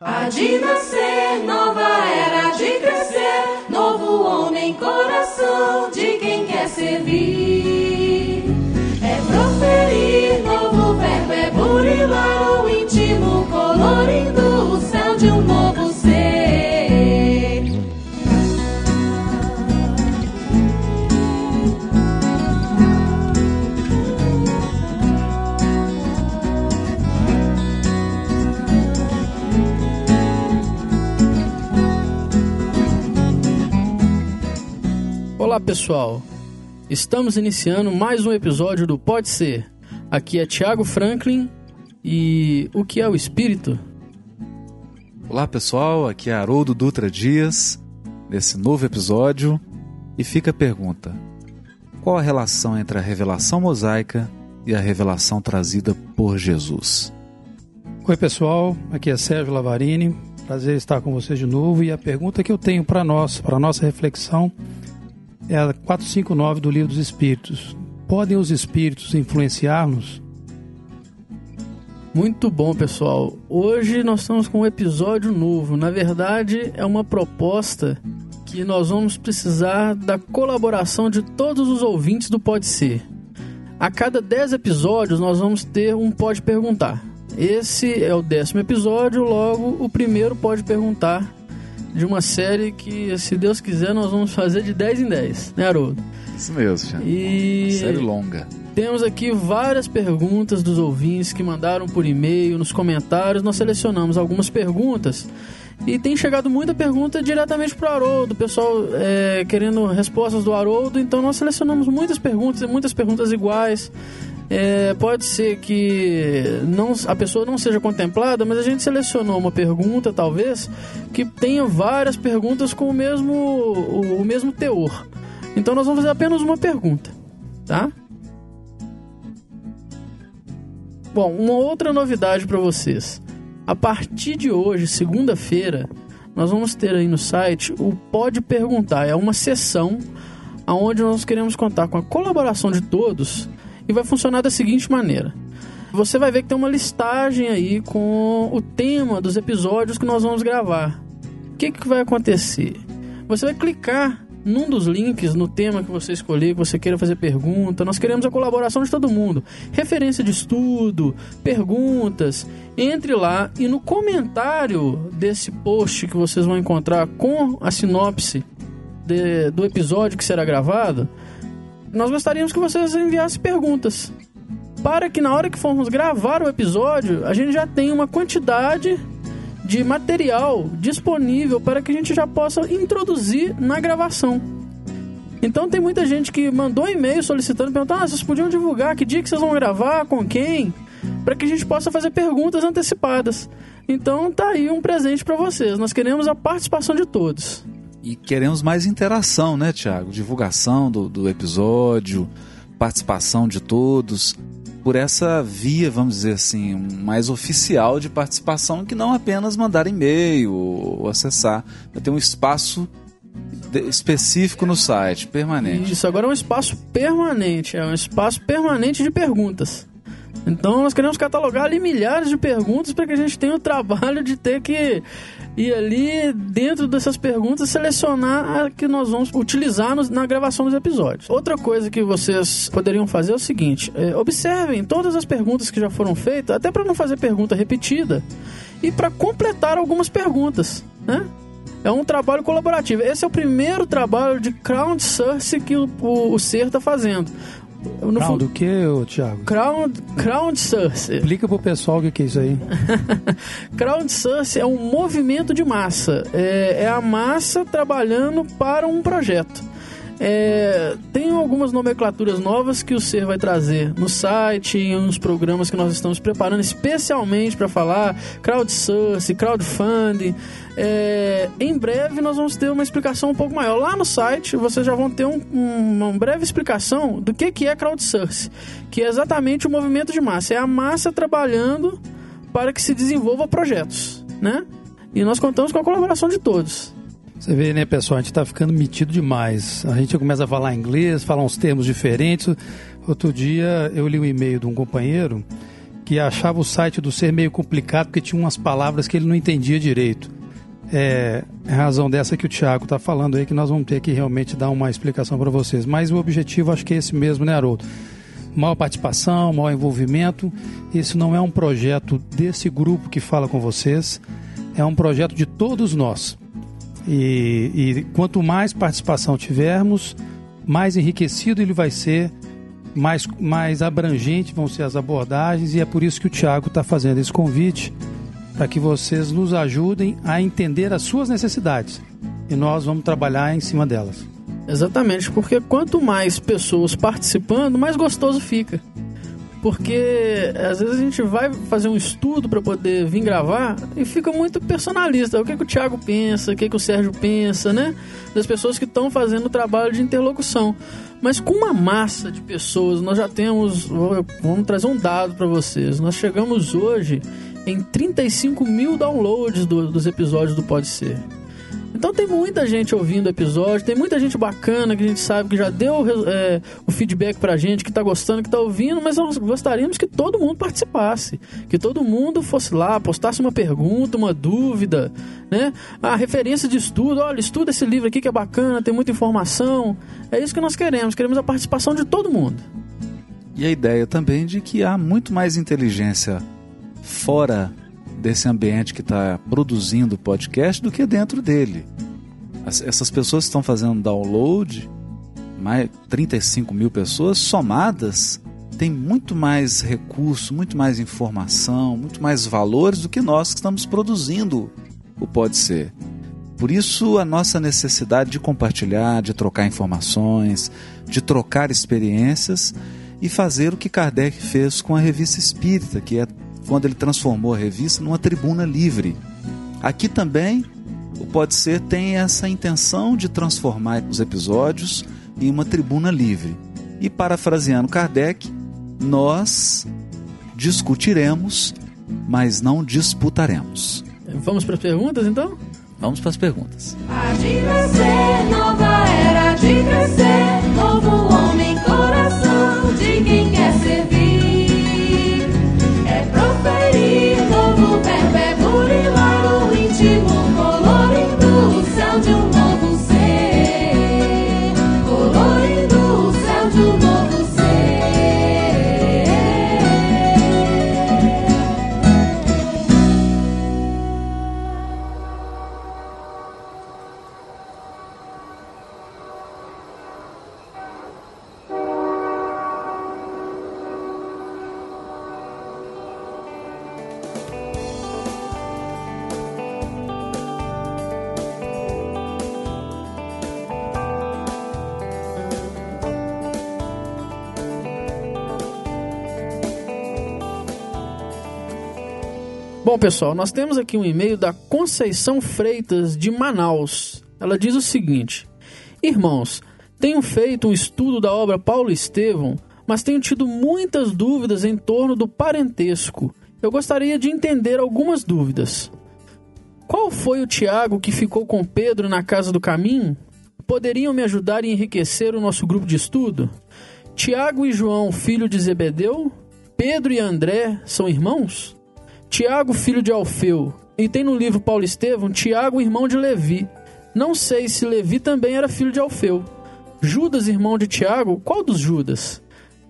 Há de nascer, nova era de crescer, novo homem, coração de quem quer servir. É proferir, Olá pessoal, estamos iniciando mais um episódio do Pode Ser. Aqui é Thiago Franklin e o que é o espírito? Olá pessoal, aqui é Haroldo Dutra Dias, nesse novo episódio, e fica a pergunta: qual a relação entre a revelação mosaica e a revelação trazida por Jesus? Oi pessoal, aqui é Sérgio Lavarini, prazer estar com vocês de novo. E a pergunta que eu tenho para nós, para nossa reflexão, é a 459 do Livro dos Espíritos. Podem os espíritos influenciar-nos? Muito bom, pessoal. Hoje nós estamos com um episódio novo. Na verdade, é uma proposta que nós vamos precisar da colaboração de todos os ouvintes do Pode Ser. A cada 10 episódios nós vamos ter um Pode Perguntar. Esse é o décimo episódio, logo o primeiro Pode Perguntar de uma série que, se Deus quiser, nós vamos fazer de 10 em 10, né, Haroldo? Isso mesmo, Thiago. E Série longa. temos aqui várias perguntas dos ouvintes que mandaram por e-mail, nos comentários. Nós selecionamos algumas perguntas e tem chegado muita pergunta diretamente para o Haroldo. O pessoal é, querendo respostas do Haroldo, então nós selecionamos muitas perguntas e muitas perguntas iguais. É, pode ser que não, a pessoa não seja contemplada, mas a gente selecionou uma pergunta, talvez, que tenha várias perguntas com o mesmo, o, o mesmo teor. Então nós vamos fazer apenas uma pergunta, tá? Bom, uma outra novidade para vocês. A partir de hoje, segunda-feira, nós vamos ter aí no site o Pode Perguntar. É uma sessão onde nós queremos contar com a colaboração de todos e vai funcionar da seguinte maneira. Você vai ver que tem uma listagem aí com o tema dos episódios que nós vamos gravar. O que, que vai acontecer? Você vai clicar num dos links, no tema que você escolher, que você queira fazer pergunta. Nós queremos a colaboração de todo mundo. Referência de estudo, perguntas. Entre lá e no comentário desse post que vocês vão encontrar com a sinopse de- do episódio que será gravado, nós gostaríamos que vocês enviassem perguntas. Para que na hora que formos gravar o episódio, a gente já tenha uma quantidade de material disponível para que a gente já possa introduzir na gravação. Então tem muita gente que mandou e-mail solicitando, perguntando: ah, vocês podiam divulgar que dia que vocês vão gravar, com quem? Para que a gente possa fazer perguntas antecipadas. Então tá aí um presente para vocês. Nós queremos a participação de todos. E queremos mais interação, né, Thiago? Divulgação do, do episódio, participação de todos. Por essa via, vamos dizer assim, mais oficial de participação, que não apenas mandar e-mail ou acessar. Ter um espaço específico no site, permanente. Isso, agora é um espaço permanente, é um espaço permanente de perguntas. Então nós queremos catalogar ali milhares de perguntas para que a gente tenha o trabalho de ter que ir ali dentro dessas perguntas selecionar a que nós vamos utilizar nos- na gravação dos episódios. Outra coisa que vocês poderiam fazer é o seguinte: é, observem todas as perguntas que já foram feitas, até para não fazer pergunta repetida e para completar algumas perguntas, né? É um trabalho colaborativo. Esse é o primeiro trabalho de crowdsourcing que o, o, o Ser está fazendo. No Não, fundo, do que, Thiago? crowd, crowdsourcing. Explica pro pessoal o que que é isso aí. Crowdsourcing é um movimento de massa. É, é a massa trabalhando para um projeto. É, tem algumas nomenclaturas novas que o Ser vai trazer no site, em uns programas que nós estamos preparando especialmente para falar crowdsourcing, crowdfunding. É, em breve nós vamos ter uma explicação um pouco maior. Lá no site vocês já vão ter um- um- uma breve explicação do que, que é crowdsourcing, que é exatamente o movimento de massa. É a massa trabalhando para que se desenvolva projetos, né? E nós contamos com a colaboração de todos. Você vê, né, pessoal, a gente tá ficando metido demais. A gente começa a falar inglês, falar uns termos diferentes. Outro dia eu li um e-mail de um companheiro que achava o site do ser meio complicado porque tinha umas palavras que ele não entendia direito. É, é razão dessa que o Thiago está falando aí que nós vamos ter que realmente dar uma explicação para vocês. Mas o objetivo acho que é esse mesmo, né, Haroldo? Maior participação, maior envolvimento. Esse não é um projeto desse grupo que fala com vocês, é um projeto de todos nós. E, e quanto mais participação tivermos, mais enriquecido ele vai ser, mais, mais abrangente vão ser as abordagens, e é por isso que o Tiago está fazendo esse convite para que vocês nos ajudem a entender as suas necessidades e nós vamos trabalhar em cima delas. Exatamente, porque quanto mais pessoas participando, mais gostoso fica. Porque às vezes a gente vai fazer um estudo para poder vir gravar e fica muito personalista. O que, que o Thiago pensa, o que, que o Sérgio pensa, né? Das pessoas que estão fazendo o trabalho de interlocução. Mas com uma massa de pessoas, nós já temos. Vamos trazer um dado para vocês. Nós chegamos hoje em 35 mil downloads do, dos episódios do Pode Ser. Então tem muita gente ouvindo o episódio, tem muita gente bacana que a gente sabe que já deu é, o feedback pra gente, que tá gostando, que tá ouvindo, mas nós gostaríamos que todo mundo participasse, que todo mundo fosse lá, postasse uma pergunta, uma dúvida, né? A referência de estudo, olha, estuda esse livro aqui que é bacana, tem muita informação. É isso que nós queremos, queremos a participação de todo mundo. E a ideia também de que há muito mais inteligência fora desse ambiente que está produzindo o podcast do que dentro dele. As, essas pessoas estão fazendo download, mais 35 mil pessoas somadas, tem muito mais recurso, muito mais informação, muito mais valores do que nós que estamos produzindo o Pode Ser. Por isso, a nossa necessidade de compartilhar, de trocar informações, de trocar experiências e fazer o que Kardec fez com a revista Espírita, que é quando ele transformou a revista numa tribuna livre. Aqui também o Pode Ser tem essa intenção de transformar os episódios em uma tribuna livre. E parafraseando Kardec, nós discutiremos, mas não disputaremos. Vamos para as perguntas então? Vamos para as perguntas. Há de crescer, nova era de crescer, novo homem, coração de quem quer servir. Bom, pessoal, nós temos aqui um e-mail da Conceição Freitas, de Manaus. Ela diz o seguinte: Irmãos, tenho feito um estudo da obra Paulo Estevão, mas tenho tido muitas dúvidas em torno do parentesco. Eu gostaria de entender algumas dúvidas. Qual foi o Tiago que ficou com Pedro na casa do caminho? Poderiam me ajudar e enriquecer o nosso grupo de estudo? Tiago e João, filho de Zebedeu? Pedro e André são irmãos? Tiago, filho de Alfeu. E tem no livro Paulo Estevão, Tiago, irmão de Levi. Não sei se Levi também era filho de Alfeu. Judas, irmão de Tiago, qual dos Judas?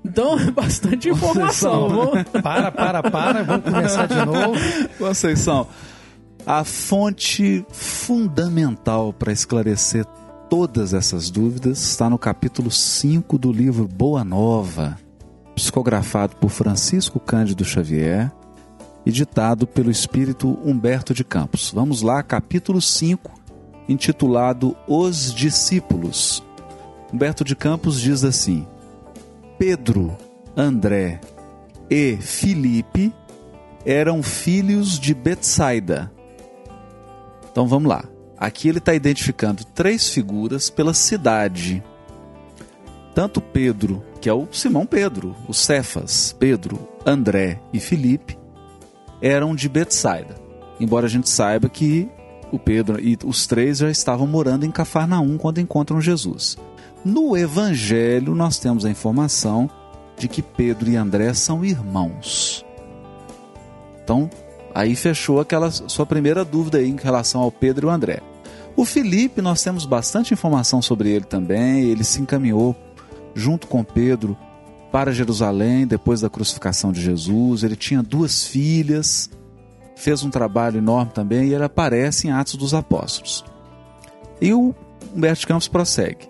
Então, é bastante informação. Vamos... Para, para, para, vamos começar de novo. Conceição, a fonte fundamental para esclarecer todas essas dúvidas está no capítulo 5 do livro Boa Nova, psicografado por Francisco Cândido Xavier e ditado pelo espírito Humberto de Campos. Vamos lá, capítulo 5, intitulado Os Discípulos. Humberto de Campos diz assim: Pedro, André e Filipe eram filhos de Betsaida. Então vamos lá. Aqui ele está identificando três figuras pela cidade. Tanto Pedro, que é o Simão Pedro, o Cefas, Pedro, André e Filipe, eram de Betsaida. Embora a gente saiba que o Pedro e os três já estavam morando em Cafarnaum quando encontram Jesus. No Evangelho, nós temos a informação de que Pedro e André são irmãos. Então, aí fechou aquela sua primeira dúvida aí em relação ao Pedro e o André. O Felipe, nós temos bastante informação sobre ele também. Ele se encaminhou junto com Pedro para Jerusalém depois da crucificação de Jesus. Ele tinha duas filhas, fez um trabalho enorme também e ele aparece em Atos dos Apóstolos. E o Humberto Campos prossegue.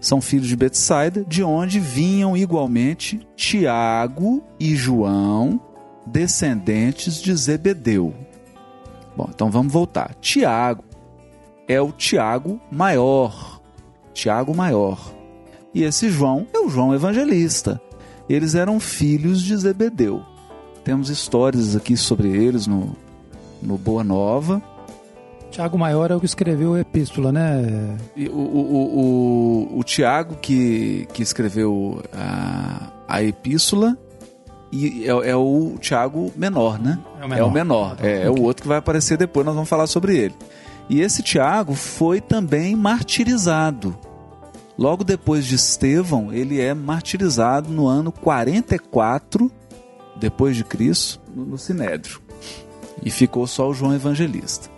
São filhos de Betsaida, de onde vinham igualmente Tiago e João, descendentes de Zebedeu. Bom, então vamos voltar. Tiago é o Tiago maior. Tiago maior. E esse João é o João evangelista. Eles eram filhos de Zebedeu. Temos histórias aqui sobre eles no, no Boa Nova. Tiago Maior é o que escreveu a epístola, né? O, o, o, o, Tiago que, que escreveu a, a epístola e é, é, o Tiago menor, né? É o menor. É o, menor. É, é, o outro que vai aparecer depois, nós vamos falar sobre ele. E esse Tiago foi também martirizado. Logo depois de Estevão, ele é martirizado no ano 44 depois de Cristo, no Sinédrio. E ficou só o João Evangelista.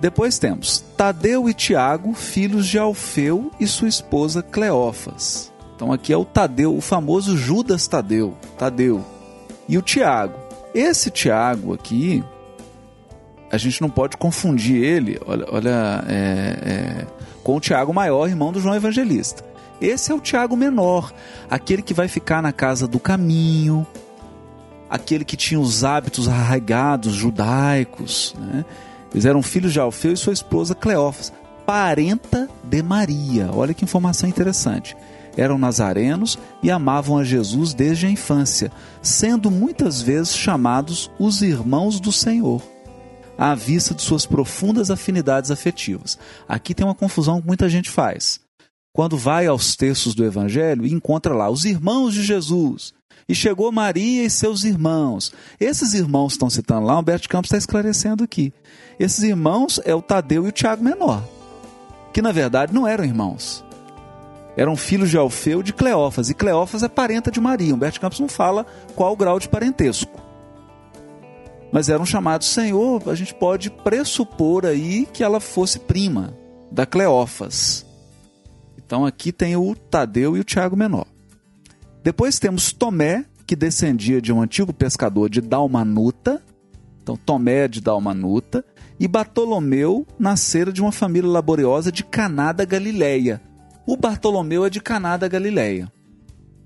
Depois temos Tadeu e Tiago, filhos de Alfeu e sua esposa Cleófas. Então aqui é o Tadeu, o famoso Judas Tadeu, Tadeu. E o Tiago. Esse Tiago aqui, a gente não pode confundir ele, olha, olha é, é, com o Tiago maior, irmão do João Evangelista. Esse é o Tiago menor, aquele que vai ficar na casa do caminho, aquele que tinha os hábitos arraigados judaicos. Né? Eles eram filhos de Alfeu e sua esposa Cleófas, parenta de Maria. Olha que informação interessante. Eram nazarenos e amavam a Jesus desde a infância, sendo muitas vezes chamados os irmãos do Senhor à vista de suas profundas afinidades afetivas. Aqui tem uma confusão que muita gente faz. Quando vai aos textos do Evangelho e encontra lá os irmãos de Jesus, e chegou Maria e seus irmãos. Esses irmãos estão citando lá, Humberto Campos está esclarecendo aqui. Esses irmãos é o Tadeu e o Tiago Menor, que na verdade não eram irmãos. Eram filhos de Alfeu de Cleófas, e Cleófas é parenta de Maria. Humberto Campos não fala qual o grau de parentesco mas eram chamados Senhor, a gente pode pressupor aí que ela fosse prima da Cleófas. Então aqui tem o Tadeu e o Tiago Menor. Depois temos Tomé, que descendia de um antigo pescador de Dalmanuta. Então Tomé é de Dalmanuta. E Bartolomeu nascera de uma família laboriosa de Caná da Galileia. O Bartolomeu é de Caná da Galileia.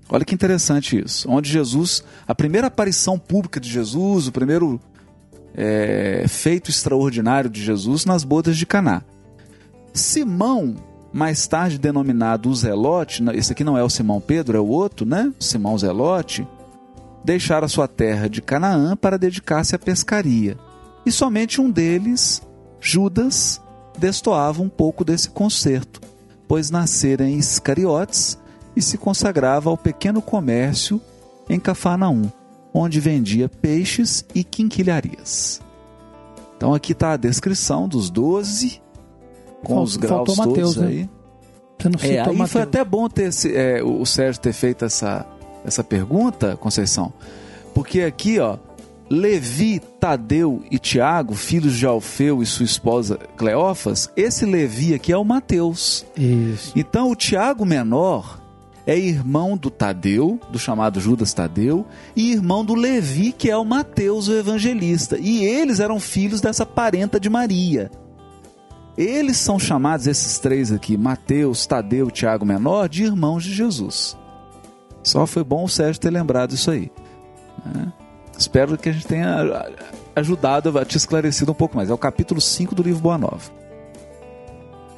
Olha que interessante isso. Onde Jesus, a primeira aparição pública de Jesus, o primeiro é, feito extraordinário de Jesus nas bodas de Caná. Simão, mais tarde denominado o Zelote, esse aqui não é o Simão Pedro, é o outro, né? Simão Zelote, deixara sua terra de Canaã para dedicar-se à pescaria. E somente um deles, Judas, destoava um pouco desse concerto, pois nascera em Iscariotes e se consagrava ao pequeno comércio em Cafarnaum onde vendia peixes e quinquilharias. Então aqui está a descrição dos doze, com os graus Mateus, todos né? aí. Você não é, aí Mateus. foi até bom ter é, o Sérgio ter feito essa, essa pergunta, Conceição, porque aqui, ó, Levi, Tadeu e Tiago, filhos de Alfeu e sua esposa Cleófas, esse Levi aqui é o Mateus. Isso. Então o Tiago menor é irmão do Tadeu, do chamado Judas Tadeu, e irmão do Levi, que é o Mateus, o evangelista. E eles eram filhos dessa parenta de Maria. Eles são chamados, esses três aqui, Mateus, Tadeu e Tiago Menor, de irmãos de Jesus. Só foi bom o Sérgio ter lembrado isso aí. Né? Espero que a gente tenha ajudado a te esclarecido um pouco mais. É o capítulo 5 do livro Boa Nova.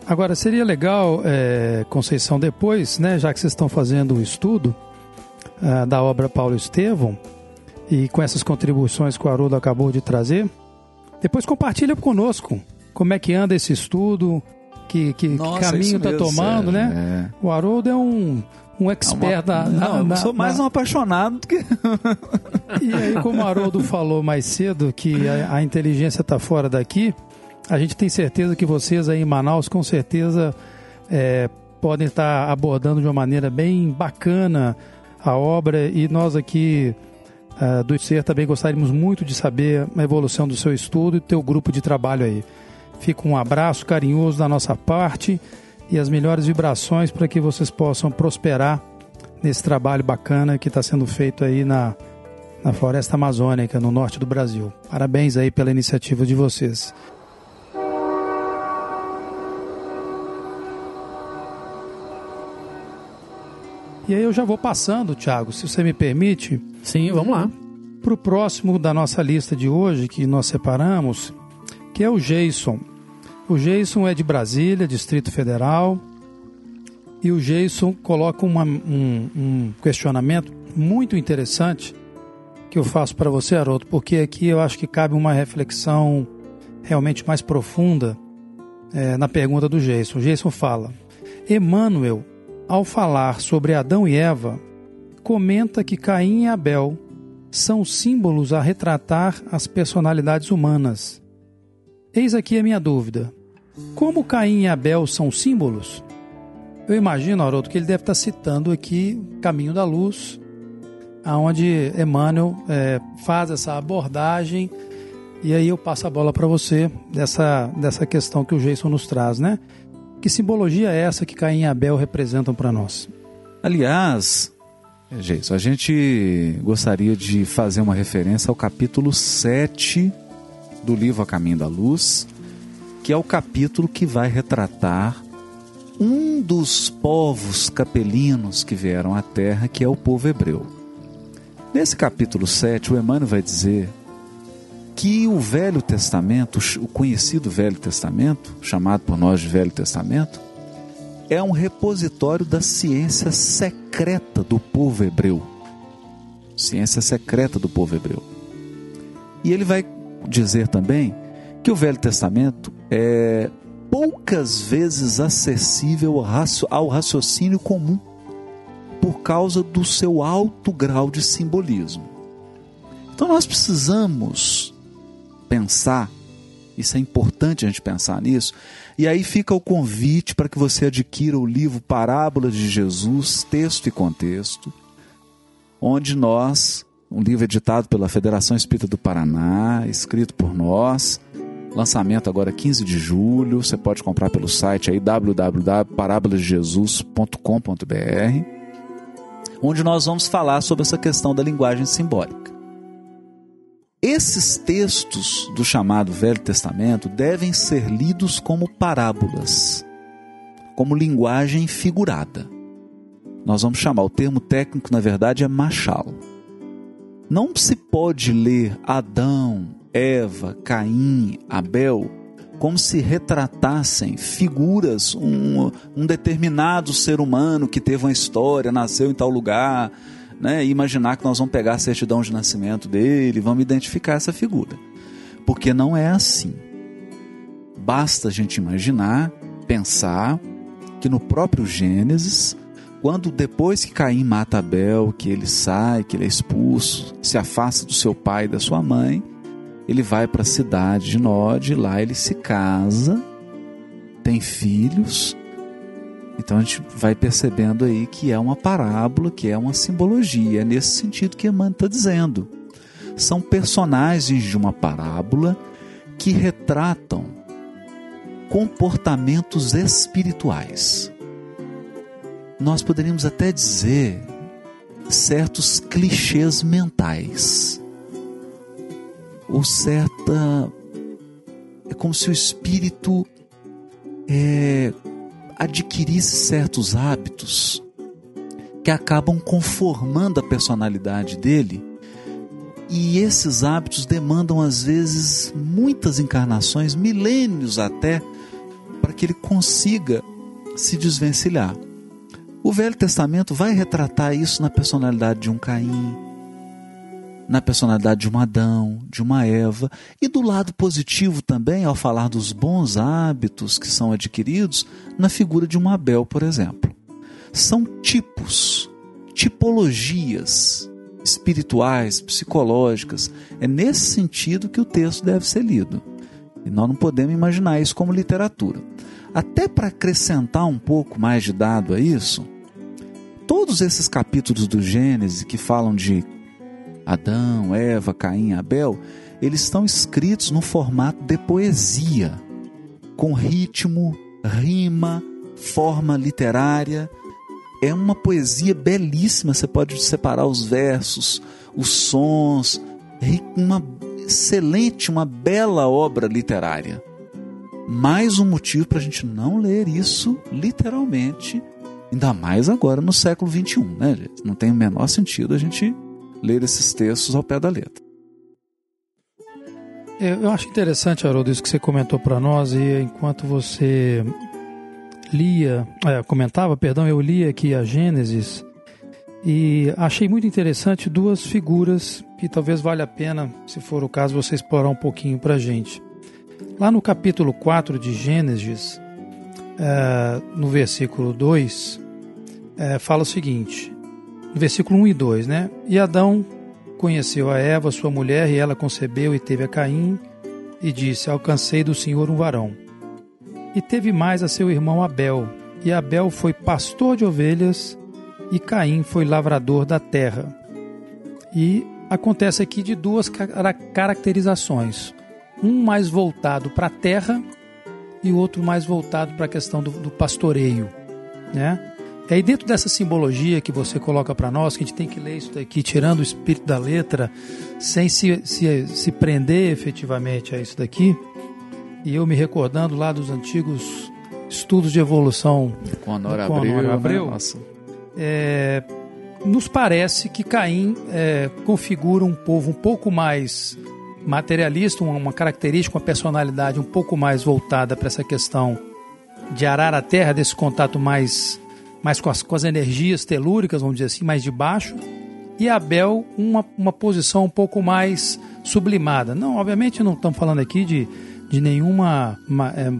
Agora, seria legal, é, Conceição, depois, né, já que vocês estão fazendo um estudo uh, da obra Paulo Estevão, e com essas contribuições que o Haroldo acabou de trazer, depois compartilha conosco como é que anda esse estudo, que, que, Nossa, que caminho está tomando, Sérgio, né? É. O Haroldo é um, um expert é uma... na, Não, na, eu sou mais na... um apaixonado do que. e aí, como o Haroldo falou mais cedo, que a, a inteligência está fora daqui, a gente tem certeza que vocês aí em Manaus, com certeza, é, podem estar abordando de uma maneira bem bacana a obra e nós aqui uh, do ser. Também gostaríamos muito de saber a evolução do seu estudo e do teu grupo de trabalho aí. Fica um abraço carinhoso da nossa parte e as melhores vibrações para que vocês possam prosperar nesse trabalho bacana que está sendo feito aí na, na floresta amazônica, no norte do Brasil. Parabéns aí pela iniciativa de vocês. E aí eu já vou passando, Thiago, se você me permite. Sim, vamos lá. Para o próximo da nossa lista de hoje, que nós separamos, que é o Jason. O Jason é de Brasília, Distrito Federal. E o Jason coloca uma, um, um questionamento muito interessante que eu faço para você, Haroldo, porque aqui eu acho que cabe uma reflexão realmente mais profunda é, na pergunta do Jason. O Jason fala: Emmanuel ao falar sobre Adão e Eva, comenta que Caim e Abel são símbolos a retratar as personalidades humanas. Eis aqui a minha dúvida: como Caim e Abel são símbolos? Eu imagino, Haroldo, que ele deve estar citando aqui Caminho da Luz, aonde Emmanuel é, faz essa abordagem e aí eu passo a bola para você dessa, dessa questão que o Jason nos traz, né? Que simbologia é essa que Caim e Abel representam para nós? Aliás, Geis, a gente gostaria de fazer uma referência ao capítulo 7 do livro A Caminho da Luz, que é o capítulo que vai retratar um dos povos capelinos que vieram à Terra, que é o povo hebreu. Nesse capítulo 7, o Emmanuel vai dizer que o Velho Testamento, o conhecido Velho Testamento, chamado por nós de Velho Testamento, é um repositório da ciência secreta do povo hebreu. Ciência secreta do povo hebreu. E ele vai dizer também que o Velho Testamento é poucas vezes acessível ao raciocínio comum por causa do seu alto grau de simbolismo. Então nós precisamos pensar, isso é importante a gente pensar nisso. E aí fica o convite para que você adquira o livro Parábolas de Jesus, texto e contexto, onde nós, um livro editado pela Federação Espírita do Paraná, escrito por nós, lançamento agora 15 de julho, você pode comprar pelo site aí www.parabolasdejesus.com.br, onde nós vamos falar sobre essa questão da linguagem simbólica. Esses textos do chamado Velho Testamento devem ser lidos como parábolas, como linguagem figurada. Nós vamos chamar, o termo técnico na verdade é machal. Não se pode ler Adão, Eva, Caim, Abel como se retratassem figuras, um, um determinado ser humano que teve uma história, nasceu em tal lugar, né, e imaginar que nós vamos pegar a certidão de nascimento dele, vamos identificar essa figura. Porque não é assim. Basta a gente imaginar, pensar que no próprio Gênesis, quando depois que Caim mata Abel, que ele sai, que ele é expulso, se afasta do seu pai e da sua mãe, ele vai para a cidade de Nod, lá ele se casa, tem filhos, então a gente vai percebendo aí que é uma parábola, que é uma simbologia. É nesse sentido que Emmanuel está dizendo. São personagens de uma parábola que retratam comportamentos espirituais. Nós poderíamos até dizer certos clichês mentais. Ou certa. É como se o espírito é, adquirisse certos hábitos que acabam conformando a personalidade dele. E esses hábitos demandam, às vezes, muitas encarnações, milênios até, para que ele consiga se desvencilhar. O Velho Testamento vai retratar isso na personalidade de um Caim, na personalidade de um Adão, de uma Eva, e do lado positivo também, ao falar dos bons hábitos que são adquiridos, na figura de um Abel, por exemplo. São tipos, tipologias espirituais, psicológicas. É nesse sentido que o texto deve ser lido. E nós não podemos imaginar isso como literatura. Até para acrescentar um pouco mais de dado a isso, todos esses capítulos do Gênesis que falam de Adão, Eva, Caim, Abel, eles estão escritos no formato de poesia, com ritmo, rima, forma literária. É uma poesia belíssima, você pode separar os versos, os sons, uma excelente, uma bela obra literária. Mais um motivo para a gente não ler isso literalmente, ainda mais agora no século XXI, né? Não tem o menor sentido a gente ler esses textos ao pé da letra. Eu acho interessante, Haroldo, isso que você comentou para nós, e enquanto você lia, é, comentava, perdão, eu li aqui a Gênesis, e achei muito interessante duas figuras que talvez valha a pena, se for o caso, você explorar um pouquinho para a gente. Lá no capítulo 4 de Gênesis, é, no versículo 2, é, fala o seguinte: versículo 1 e 2, né? E Adão conheceu a Eva, sua mulher, e ela concebeu e teve a Caim, e disse: Alcancei do Senhor um varão. E teve mais a seu irmão Abel, e Abel foi pastor de ovelhas, e Caim foi lavrador da terra. E acontece aqui de duas caracterizações: um mais voltado para a terra e outro mais voltado para a questão do, do pastoreio, né? E aí dentro dessa simbologia que você coloca para nós, que a gente tem que ler isso daqui, tirando o espírito da letra, sem se, se, se prender efetivamente a isso daqui, e eu me recordando lá dos antigos estudos de evolução. Com Honor Abreu, né? Abreu. É, nos parece que Caim é, configura um povo um pouco mais materialista, uma característica, uma personalidade um pouco mais voltada para essa questão de arar a terra, desse contato mais, mais com, as, com as energias telúricas, vamos dizer assim, mais de baixo. E Abel, uma, uma posição um pouco mais sublimada. Não, obviamente não estamos falando aqui de, de nenhuma. Uma, é,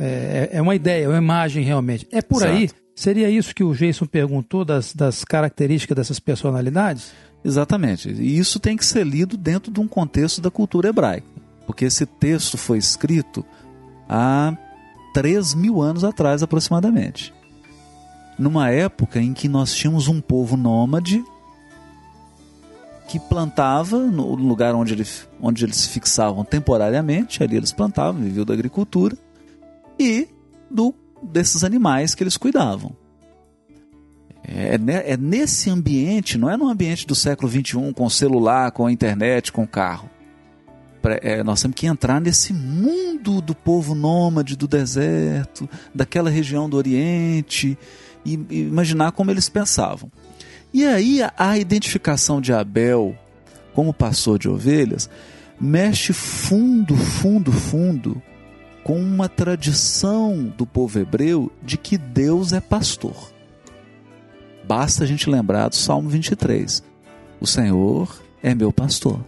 é, é, uma ideia, é uma imagem realmente. É por Exato. aí. Seria isso que o Jason perguntou das, das características dessas personalidades? Exatamente. E isso tem que ser lido dentro de um contexto da cultura hebraica. Porque esse texto foi escrito há 3 mil anos atrás, aproximadamente. Numa época em que nós tínhamos um povo nômade que plantava no lugar onde, ele, onde eles se fixavam temporariamente, ali eles plantavam, viviam da agricultura, e do, desses animais que eles cuidavam. É, é nesse ambiente, não é no ambiente do século XXI, com celular, com a internet, com carro. É, nós temos que entrar nesse mundo do povo nômade do deserto, daquela região do Oriente, e, imaginar como eles pensavam. E aí a, a identificação de Abel como pastor de ovelhas mexe fundo, fundo, fundo com uma tradição do povo hebreu de que Deus é pastor. Basta a gente lembrar do Salmo 23. O Senhor é meu pastor.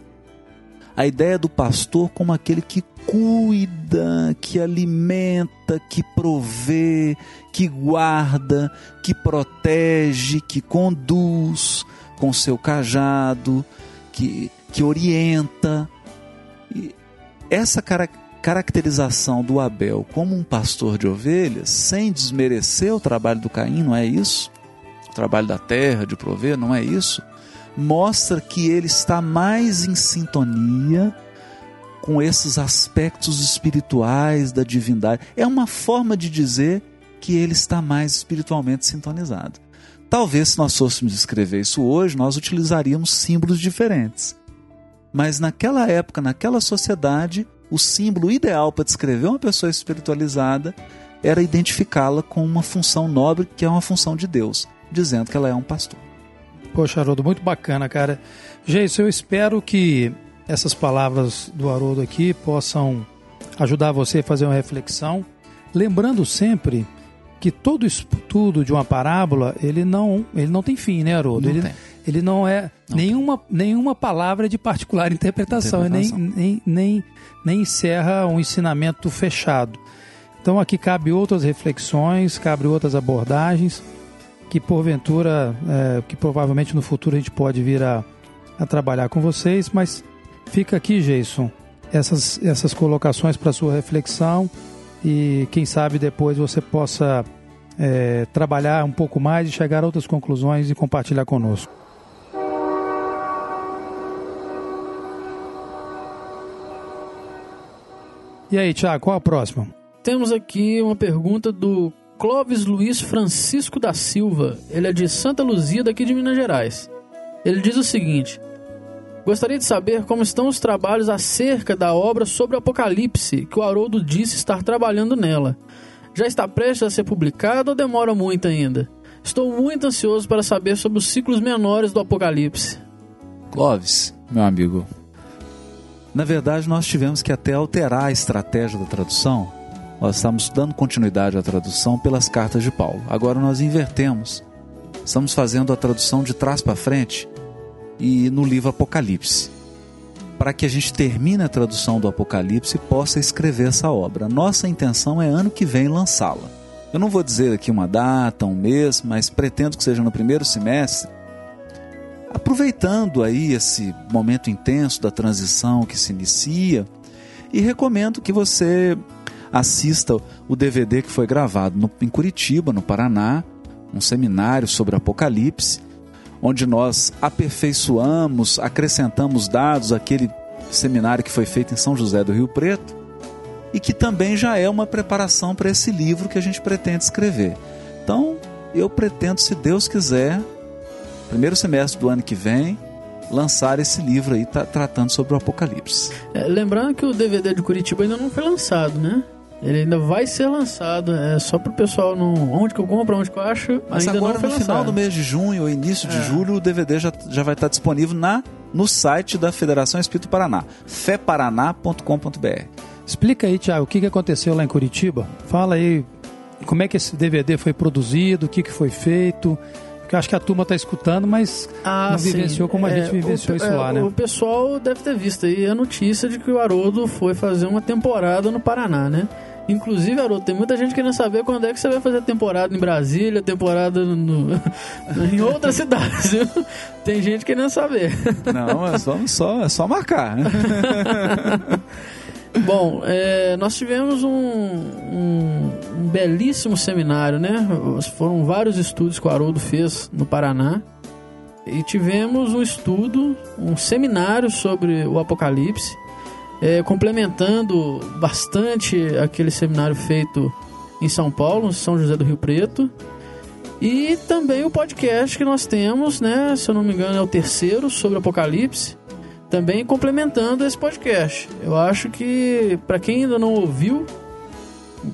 A ideia do pastor como aquele que cuida, que alimenta, que provê, que guarda, que protege, que conduz com seu cajado, que, que orienta. E essa caracterização do Abel como um pastor de ovelhas, sem desmerecer o trabalho do Caim, não é isso? o trabalho da terra, de prover, não é isso? Mostra que ele está mais em sintonia com esses aspectos espirituais da divindade. É uma forma de dizer que ele está mais espiritualmente sintonizado. Talvez se nós fôssemos escrever isso hoje, nós utilizaríamos símbolos diferentes. Mas naquela época, naquela sociedade, o símbolo ideal para descrever uma pessoa espiritualizada era identificá-la com uma função nobre, que é uma função de Deus dizendo que ela é um pastor. Poxa, Haroldo, muito bacana, cara. Gente, eu espero que essas palavras do Haroldo aqui possam ajudar você a fazer uma reflexão, lembrando sempre que todo estudo de uma parábola, ele não, ele não tem fim, né, Haroldo? Não ele, tem. ele não é não nenhuma, tem. nenhuma palavra de particular interpretação, interpretação. Nem, nem, nem, nem encerra um ensinamento fechado. Então aqui cabe outras reflexões, cabe outras abordagens que porventura, é, que provavelmente no futuro a gente pode vir a, a trabalhar com vocês, mas Fica aqui, Jason, essas, essas colocações para sua reflexão e quem sabe depois você possa é, trabalhar um pouco mais e chegar a outras conclusões e compartilhar conosco. E aí, Tiago, qual a próxima? Temos aqui uma pergunta do Clóvis Luiz Francisco da Silva. Ele é de Santa Luzia, daqui de Minas Gerais. Ele diz o seguinte: Gostaria de saber como estão os trabalhos acerca da obra sobre o Apocalipse, que o Haroldo disse estar trabalhando nela. Já está prestes a ser publicado ou demora muito ainda? Estou muito ansioso para saber sobre os ciclos menores do Apocalipse. Clóvis, meu amigo, na verdade nós tivemos que até alterar a estratégia da tradução. Nós estamos dando continuidade à tradução pelas cartas de Paulo. Agora nós invertemos. Estamos fazendo a tradução de trás para frente e no livro Apocalipse. Para que a gente termine a tradução do Apocalipse e possa escrever essa obra. Nossa intenção é ano que vem lançá-la. Eu não vou dizer aqui uma data, um mês, mas pretendo que seja no primeiro semestre. Aproveitando aí esse momento intenso da transição que se inicia, e recomendo que você assista o DVD que foi gravado no, em Curitiba, no Paraná, um seminário sobre Apocalipse, onde nós aperfeiçoamos, acrescentamos dados àquele seminário que foi feito em São José do Rio Preto e que também já é uma preparação para esse livro que a gente pretende escrever. Então, eu pretendo, se Deus quiser, primeiro semestre do ano que vem, lançar esse livro aí tá, tratando sobre o Apocalipse. É, lembrando que o DVD de Curitiba ainda não foi lançado, né? Ele ainda vai ser lançado, é só pro pessoal não. Onde que eu compro, onde que eu acho. Mas ainda agora não foi no final do mês de junho ou início de É. julho, o DVD já, já vai estar disponível na, no site da Federação Espírito Paraná, feparaná.com.br. Explica aí, Tiago, o que que aconteceu lá em Curitiba? Fala aí como é que esse DVD foi produzido, o que, que foi feito. Porque eu acho que a turma está escutando, mas Ah, não sim. vivenciou como a É, gente vivenciou o, isso é, lá, né? O pessoal deve ter visto aí a notícia de que o Haroldo foi fazer uma temporada no Paraná, né? Inclusive, Haroldo, tem muita gente querendo saber quando é que você vai fazer a temporada em Brasília, temporada no, em outras cidades, viu? Tem gente querendo saber. Não, é só, só, é só marcar. né? Bom, é, nós tivemos um, um- um belíssimo seminário, né? Foram vários estudos que o Haroldo fez no Paraná. E tivemos um estudo, um seminário sobre o Apocalipse, é, complementando bastante aquele seminário feito em São Paulo, São José do Rio Preto. E também o podcast que nós temos, né? Se eu não me engano, é o terceiro sobre Apocalipse também complementando esse podcast. Eu acho que para quem ainda não ouviu,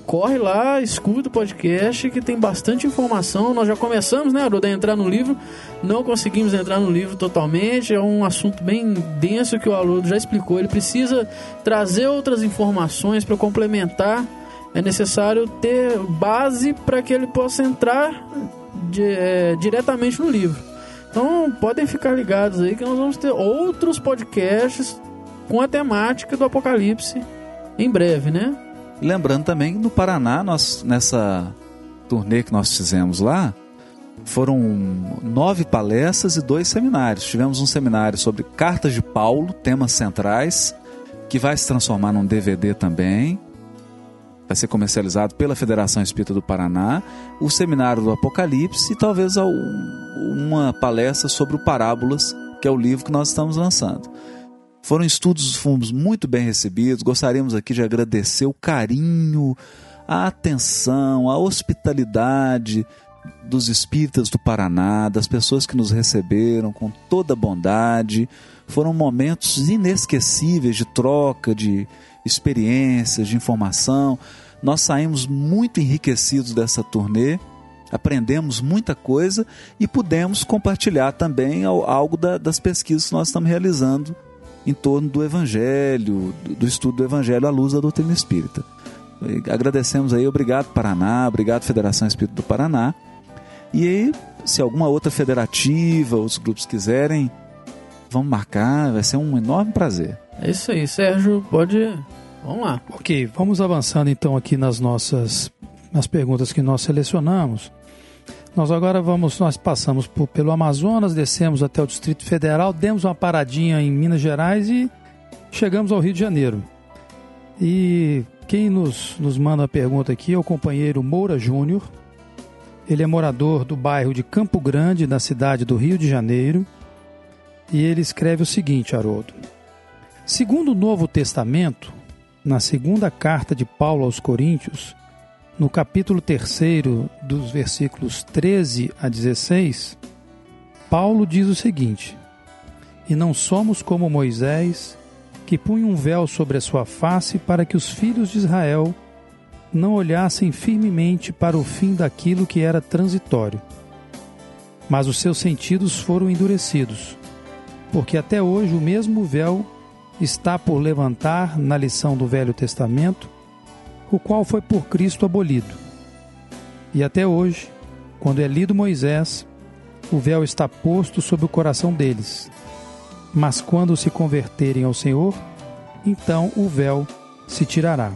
corre lá, escuta o podcast que tem bastante informação. Nós já começamos, né, Haroldo, a entrar no livro. Não conseguimos entrar no livro totalmente. É um assunto bem denso que o Haroldo já explicou. Ele precisa trazer outras informações para complementar. É necessário ter base para que ele possa entrar de- é, diretamente no livro. Então podem ficar ligados aí que nós vamos ter outros podcasts com a temática do Apocalipse em breve, né? Lembrando também no Paraná, nós, nessa turnê que nós fizemos lá, foram nove palestras e dois seminários. Tivemos um seminário sobre cartas de Paulo, temas centrais, que vai se transformar num DVD também. Vai ser comercializado pela Federação Espírita do Paraná. O seminário do Apocalipse e talvez al- uma palestra sobre o Parábolas, que é o livro que nós estamos lançando. Foram estudos fomos muito bem recebidos. Gostaríamos aqui de agradecer o carinho, a atenção, a hospitalidade dos espíritas do Paraná, das pessoas que nos receberam com toda bondade. Foram momentos inesquecíveis de troca, de experiências, de informação. Nós saímos muito enriquecidos dessa turnê, aprendemos muita coisa e pudemos compartilhar também al- algo da- das pesquisas que nós estamos realizando em torno do Evangelho, do, do estudo do Evangelho à luz da doutrina espírita. E agradecemos aí, obrigado Paraná, obrigado Federação Espírita do Paraná. E aí, se alguma outra federativa, outros grupos quiserem, vamos marcar, vai ser um enorme prazer. É isso aí, Sérgio, pode. Vamos lá. Ok, vamos avançando então aqui nas nossas nas perguntas que nós selecionamos. Nós agora vamos, nós passamos por- pelo Amazonas, descemos até o Distrito Federal, demos uma paradinha em Minas Gerais e chegamos ao Rio de Janeiro. E quem nos, nos manda a pergunta aqui é o companheiro Moura Júnior. Ele é morador do bairro de Campo Grande, na cidade do Rio de Janeiro. E ele escreve o seguinte, Haroldo. Segundo o Novo Testamento, na segunda carta de Paulo aos Coríntios, no capítulo 3, dos versículos 13 a 16, Paulo diz o seguinte: E não somos como Moisés, que punha um véu sobre a sua face para que os filhos de Israel não olhassem firmemente para o fim daquilo que era transitório. Mas os seus sentidos foram endurecidos, porque até hoje o mesmo véu está por levantar na lição do Velho Testamento o qual foi por Cristo abolido. E até hoje, quando é lido Moisés, o véu está posto sobre o coração deles. Mas quando se converterem ao Senhor, então o véu se tirará.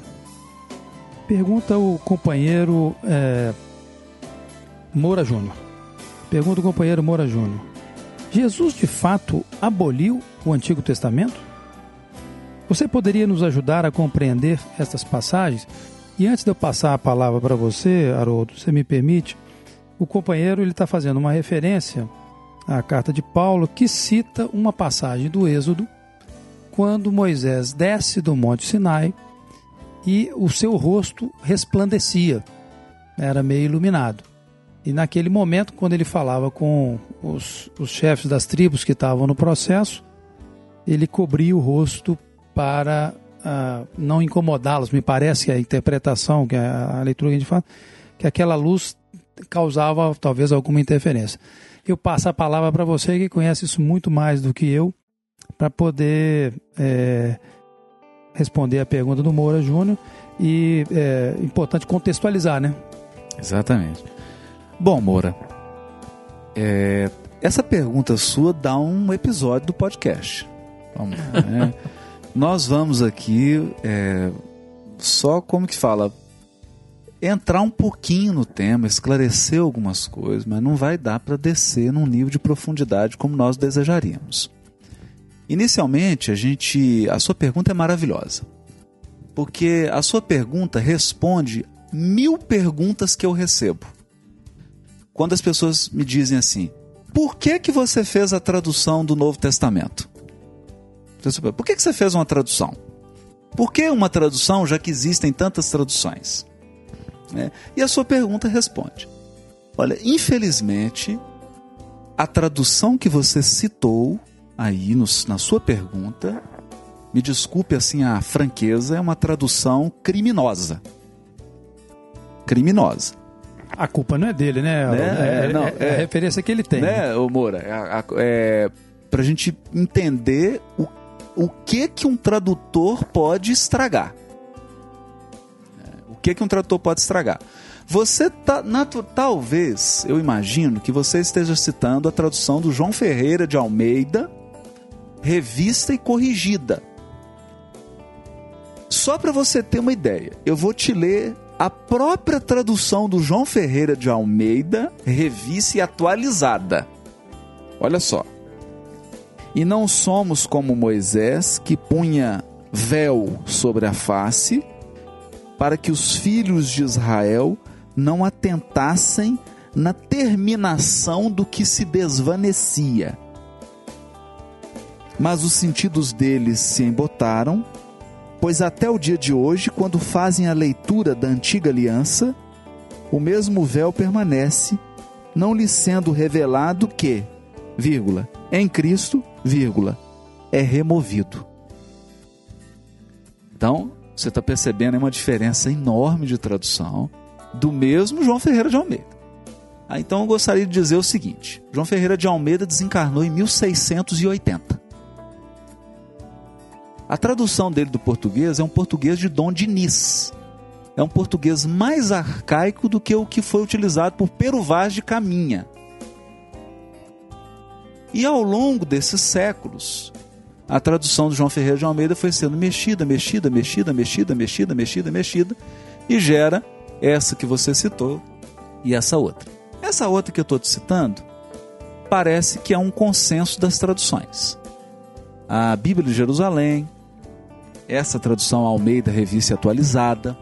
Pergunta o companheiro é, Moura Júnior. Pergunta o companheiro Moura Júnior. Jesus de fato aboliu o Antigo Testamento? Você poderia nos ajudar a compreender estas passagens? E antes de eu passar a palavra para você, Haroldo, você me permite, o companheiro ele está fazendo uma referência à carta de Paulo que cita uma passagem do Êxodo, quando Moisés desce do Monte Sinai e o seu rosto resplandecia, era meio iluminado. E naquele momento, quando ele falava com os, os chefes das tribos que estavam no processo, ele cobria o rosto para uh, não incomodá-los. Me parece que a interpretação, que a, a leitura que a gente faz, que aquela luz causava talvez alguma interferência. Eu passo a palavra para você que conhece isso muito mais do que eu, para poder é, responder a pergunta do Moura Júnior e é importante contextualizar, né? Exatamente. Bom, Moura, é, essa pergunta sua dá um episódio do podcast. Vamos, né? Nós vamos aqui é, só como que fala entrar um pouquinho no tema, esclarecer algumas coisas, mas não vai dar para descer num nível de profundidade como nós desejaríamos. Inicialmente, a gente, a sua pergunta é maravilhosa, porque a sua pergunta responde mil perguntas que eu recebo. Quando as pessoas me dizem assim: por que que você fez a tradução do Novo Testamento? Por que, que você fez uma tradução? Por que uma tradução, já que existem tantas traduções? É, e a sua pergunta responde: Olha, infelizmente, a tradução que você citou aí no, na sua pergunta, me desculpe assim a franqueza, é uma tradução criminosa. Criminosa. A culpa não é dele, né? né? É, é, não, é, é, a referência que ele tem. Né, ô Moura? É, é, para a gente entender o o que que um tradutor pode estragar. É, o que que um tradutor pode estragar? Você tá, talvez, eu imagino que você esteja citando a tradução do João Ferreira de Almeida, revista e corrigida. Só para você ter uma ideia, eu vou te ler a própria tradução do João Ferreira de Almeida, revista e atualizada. Olha só. E não somos como Moisés, que punha véu sobre a face, para que os filhos de Israel não atentassem na terminação do que se desvanecia. Mas os sentidos deles se embotaram, pois até o dia de hoje, quando fazem a leitura da antiga aliança, o mesmo véu permanece, não lhe sendo revelado que, vírgula, em Cristo vírgula, é removido. Então, você está percebendo uma diferença enorme de tradução do mesmo João Ferreira de Almeida. Ah, então eu gostaria de dizer o seguinte: João Ferreira de Almeida desencarnou em 1680. A tradução dele do português é um português de Dom Diniz. É um português mais arcaico do que o que foi utilizado por Pero Vaz de Caminha. E ao longo desses séculos, a tradução do João Ferreira de Almeida foi sendo mexida, mexida, mexida, mexida, mexida, mexida, mexida, e gera essa que você citou e essa outra. Essa outra que eu estou te citando parece que é um consenso das traduções. A Bíblia de Jerusalém, essa tradução Almeida Revista Atualizada,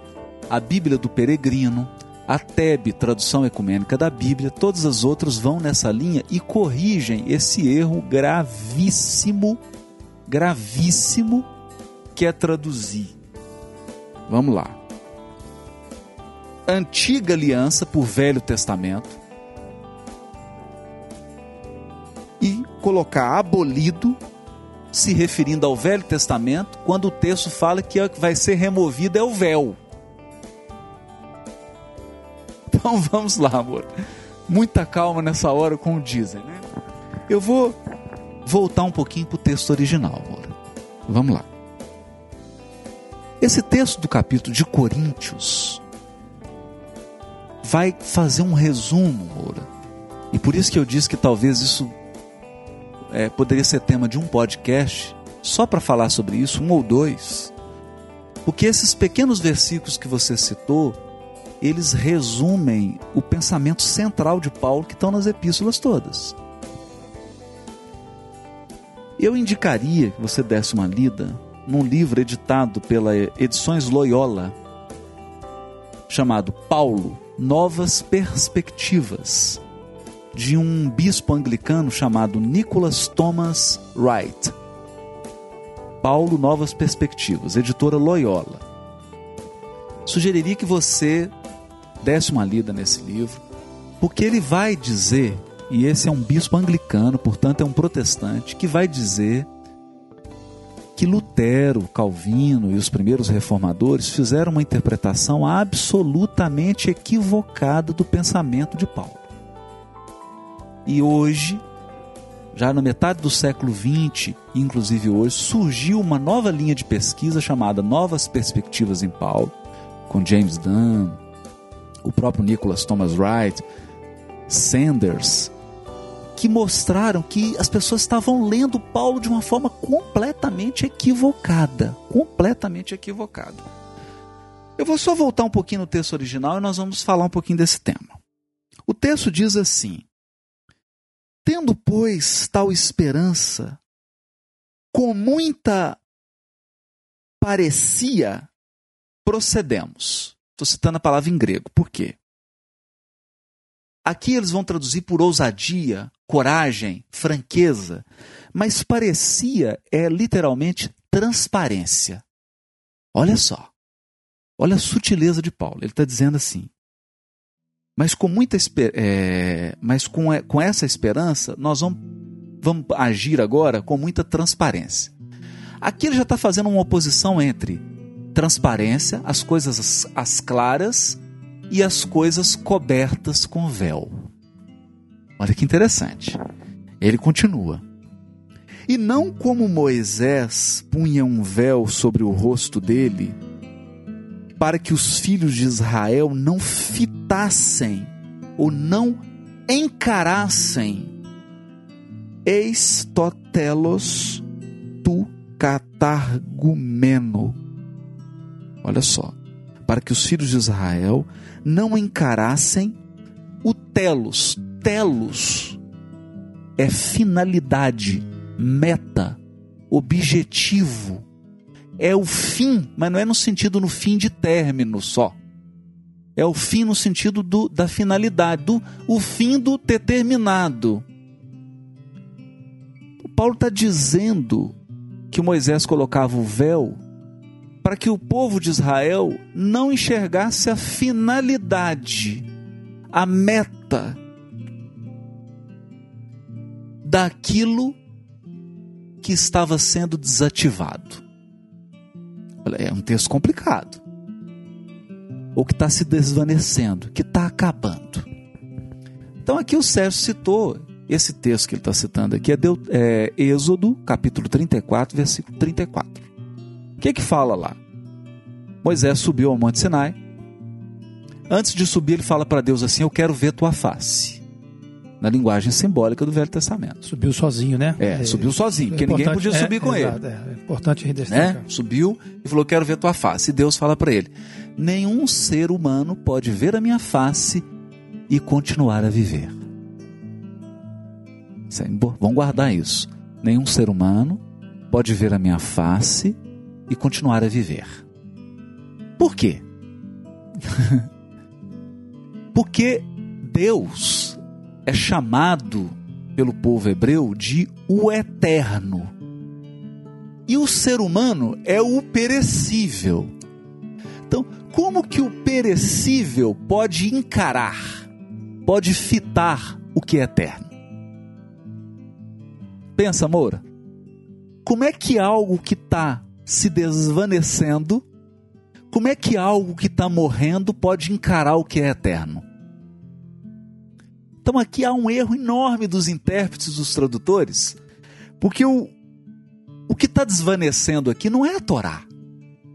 a Bíblia do Peregrino, a TEB, tradução ecumênica da Bíblia, todas as outras vão nessa linha e corrigem esse erro gravíssimo, gravíssimo, que é traduzir Vamos lá. Antiga aliança por Velho Testamento. E colocar abolido, se referindo ao Velho Testamento, quando o texto fala que o que vai ser removido é o véu. Então vamos lá, amor. Muita calma nessa hora, como dizem, né? Eu vou voltar um pouquinho para o texto original, amor. Vamos lá. Esse texto do capítulo de Coríntios vai fazer um resumo, Moura. E por isso que eu disse que talvez isso é, poderia ser tema de um podcast só para falar sobre isso, um ou dois. Porque esses pequenos versículos que você citou, eles resumem o pensamento central de Paulo que estão nas epístolas todas. Eu indicaria que você desse uma lida num livro editado pela Edições Loyola, chamado Paulo, Novas Perspectivas, de um bispo anglicano chamado Nicholas Thomas Wright. Paulo, Novas Perspectivas, editora Loyola. Sugeriria que você desse uma lida nesse livro, porque ele vai dizer, e esse é um bispo anglicano, portanto é um protestante, que vai dizer que Lutero, Calvino e os primeiros reformadores fizeram uma interpretação absolutamente equivocada do pensamento de Paulo. E hoje, já na metade do século XX, inclusive hoje, surgiu uma nova linha de pesquisa chamada Novas Perspectivas em Paulo, com James Dunn, o próprio Nicholas Thomas Wright, Sanders, que mostraram que as pessoas estavam lendo Paulo de uma forma completamente equivocada. Completamente equivocada. Eu vou só voltar um pouquinho no texto original e nós vamos falar um pouquinho desse tema. O texto diz assim: Tendo, pois, tal esperança, com muita parecia, procedemos. Estou citando a palavra em grego. Por quê? Aqui eles vão traduzir por ousadia, coragem, franqueza, mas parecia é literalmente transparência. Olha só, olha a sutileza de Paulo. Ele está dizendo assim: mas com muita é, mas com, com essa esperança nós vamos, vamos agir agora com muita transparência. Aqui ele já está fazendo uma oposição entre transparência, as coisas as, as claras e as coisas cobertas com véu. Olha que interessante. Ele continua. E não como Moisés punha um véu sobre o rosto dele, para que os filhos de Israel não fitassem ou não encarassem Eistotelos tu catargumeno. Olha só. Para que os filhos de Israel não encarassem o telos. Telos é finalidade, meta, objetivo. É o fim, mas não é no sentido no fim de término só. É o fim no sentido do, da finalidade, do o fim do determinado. O Paulo está dizendo que Moisés colocava o véu para que o povo de Israel não enxergasse a finalidade, a meta daquilo que estava sendo desativado. É um texto complicado. Ou que está se desvanecendo, que está acabando. Então aqui o Sérgio citou esse texto que ele está citando aqui, é, é Êxodo, capítulo 34, versículo 34. O que que fala lá? Moisés subiu ao Monte Sinai. Antes de subir, ele fala para Deus assim: Eu quero ver tua face. Na linguagem simbólica do Velho Testamento. Subiu sozinho, né? É, é subiu sozinho, é porque ninguém podia subir é, com ele. É, é importante destacar. Né? Subiu e falou: Quero ver tua face. E Deus fala para ele: Nenhum ser humano pode ver a minha face e continuar a viver. Vamos guardar isso. Nenhum ser humano pode ver a minha face e continuar a viver. Por quê? Porque Deus é chamado pelo povo hebreu de o eterno. E o ser humano é o perecível. Então, como que o perecível pode encarar, pode fitar o que é eterno? Pensa, Moura. Como é que algo que está se desvanecendo, como é que algo que está morrendo pode encarar o que é eterno? Então aqui há um erro enorme dos intérpretes, dos tradutores, porque o, o que está desvanecendo aqui não é a Torá,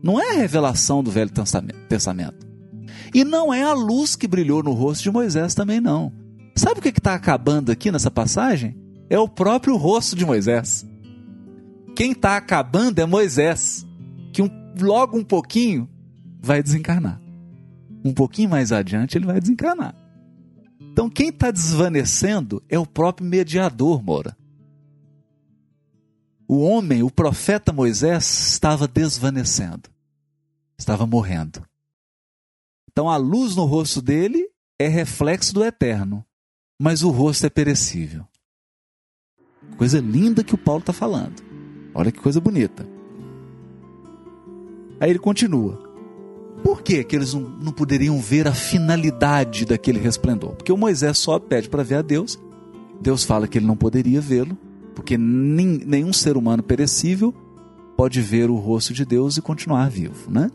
não é a revelação do Velho Testamento, e não é a luz que brilhou no rosto de Moisés também não. Sabe o que está acabando aqui nessa passagem? É o próprio rosto de Moisés. Quem está acabando é Moisés, que um, logo um pouquinho vai desencarnar. Um pouquinho mais adiante ele vai desencarnar. Então, quem está desvanecendo é o próprio mediador, Moura. O homem, o profeta Moisés, estava desvanecendo, estava morrendo. Então, a luz no rosto dele é reflexo do eterno, mas o rosto é perecível. Coisa linda que o Paulo está falando. Olha que coisa bonita. Aí ele continua. Por que, que eles não, não poderiam ver a finalidade daquele resplendor? Porque o Moisés só pede para ver a Deus. Deus fala que ele não poderia vê-lo, porque nem, nenhum ser humano perecível pode ver o rosto de Deus e continuar vivo, né?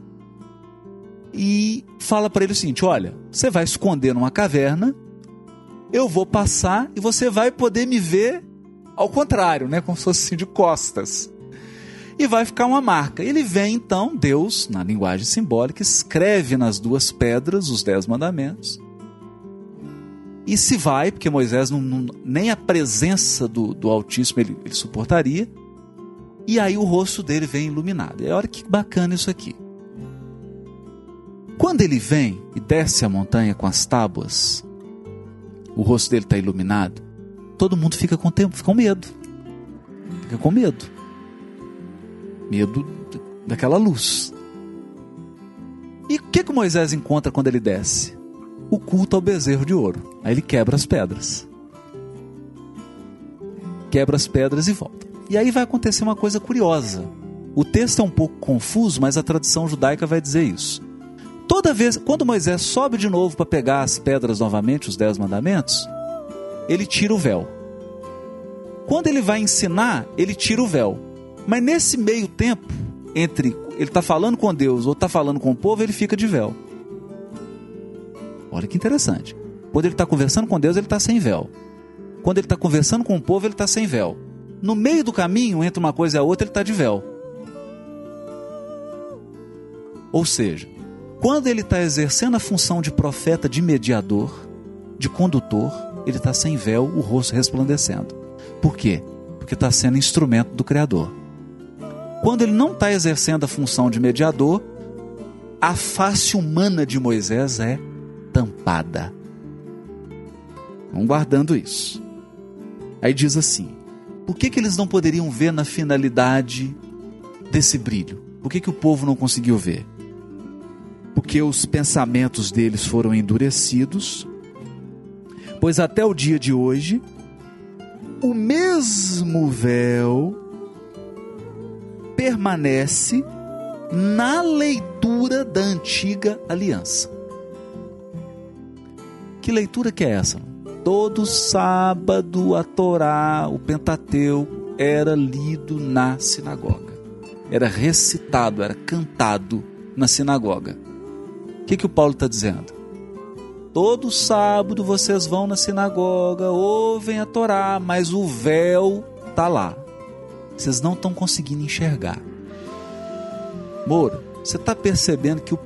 E fala para ele o seguinte: olha, você vai esconder numa caverna, eu vou passar e você vai poder me ver ao contrário, né? Como se fosse assim de costas e vai ficar uma marca. Ele vem então, Deus, na linguagem simbólica, escreve nas duas pedras os dez mandamentos. E se vai, porque Moisés não, não, nem a presença do, do Altíssimo ele, ele suportaria. E aí o rosto dele vem iluminado. E olha que bacana isso aqui. Quando ele vem e desce a montanha com as tábuas, o rosto dele está iluminado, todo mundo fica com tempo, fica com medo. Fica com medo medo daquela luz. E o que, que Moisés encontra quando ele desce? O culto ao bezerro de ouro. Aí ele quebra as pedras. Quebra as pedras e volta. E aí vai acontecer uma coisa curiosa. O texto é um pouco confuso, mas a tradição judaica vai dizer isso. Toda vez, quando Moisés sobe de novo para pegar as pedras novamente, os dez mandamentos, ele tira o véu. Quando ele vai ensinar, ele tira o véu. Mas nesse meio tempo, entre ele está falando com Deus ou está falando com o povo, ele fica de véu. Olha que interessante. Quando ele está conversando com Deus, ele está sem véu. Quando ele está conversando com o povo, ele está sem véu. No meio do caminho, entre uma coisa e a outra, ele está de véu. Ou seja, quando ele está exercendo a função de profeta, de mediador, de condutor, ele está sem véu, o rosto resplandecendo. Por quê? Porque está sendo instrumento do Criador. Quando ele não está exercendo a função de mediador, a face humana de Moisés é tampada. Vão guardando isso. Aí diz assim: por que, que eles não poderiam ver na finalidade desse brilho? Por que, que o povo não conseguiu ver? Porque os pensamentos deles foram endurecidos, pois até o dia de hoje, o mesmo véu permanece na leitura da antiga aliança. Que leitura que é essa? Todo sábado a Torá, o Pentateuco, era lido na sinagoga. Era recitado, era cantado na sinagoga. O que, que o Paulo está dizendo? Todo sábado vocês vão na sinagoga, ouvem a Torá, mas o véu está lá. Vocês não estão conseguindo enxergar. Moura, você está percebendo que o,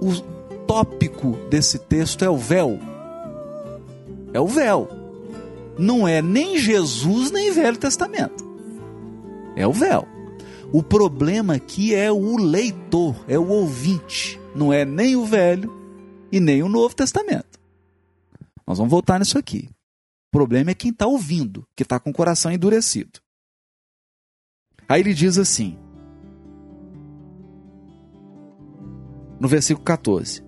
o tópico desse texto é o véu? É o véu. Não é nem Jesus nem Velho Testamento. É o véu. O problema aqui é o leitor, é o ouvinte. Não é nem o Velho e nem o Novo Testamento. Nós vamos voltar nisso aqui. O problema é quem está ouvindo, que está com o coração endurecido. Aí ele diz assim, no versículo 14: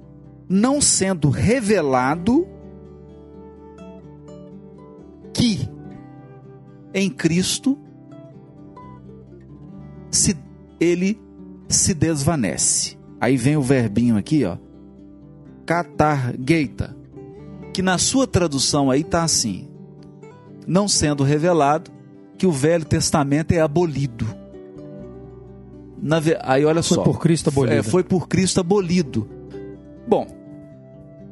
Não sendo revelado que em Cristo se ele se desvanece. Aí vem o verbinho aqui, ó. Catargeita. Que na sua tradução aí tá assim: não sendo revelado que o Velho Testamento é abolido. Na, aí olha foi só. Foi por Cristo abolido. É, foi por Cristo abolido. Bom,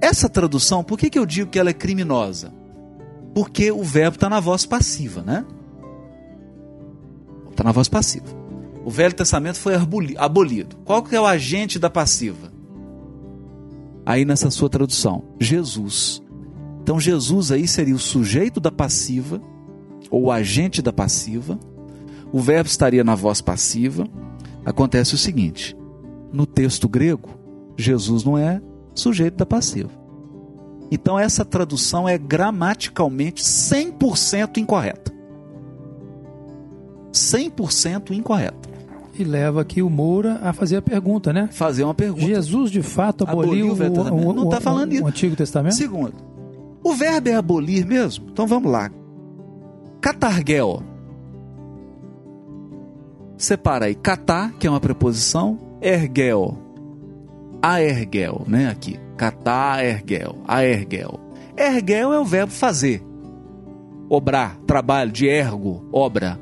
essa tradução, por que, que eu digo que ela é criminosa? Porque o verbo está na voz passiva, né? Está na voz passiva. O Velho Testamento foi abolido. Qual que é o agente da passiva? Aí nessa sua tradução, Jesus. Então Jesus aí seria o sujeito da passiva ou o agente da passiva. O verbo estaria na voz passiva. Acontece o seguinte: no texto grego, Jesus não é sujeito da passiva. Então essa tradução é gramaticalmente 100% incorreta. 100% incorreta. E leva aqui o Moura a fazer a pergunta, né? Fazer uma pergunta. Jesus de fato aboliu, aboliu o, o, o, Não está falando isso. o Antigo Testamento? Segundo, o verbo é abolir mesmo? Então vamos lá. Catargel. Separa aí. Catar, que é uma preposição. Ergel. Aergel, né? Aqui. Catar, ergel. Aergel. Ergel é o verbo fazer. Obrar, trabalho, de ergo, obra.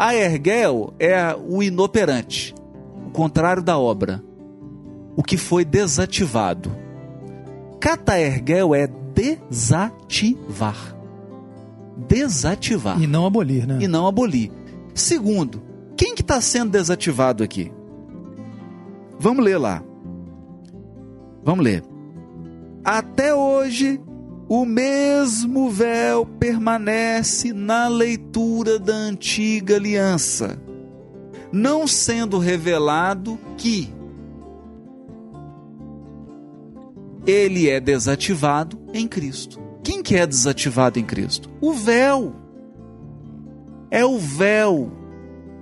Aergel é o inoperante. O contrário da obra. O que foi desativado. Cataergel é desativar. Desativar. E não abolir, né? E não abolir. Segundo, quem que está sendo desativado aqui? Vamos ler lá. Vamos ler. Até hoje, o mesmo véu permanece na leitura da antiga aliança, não sendo revelado que ele é desativado em Cristo. Quem que é desativado em Cristo? O véu. É o véu.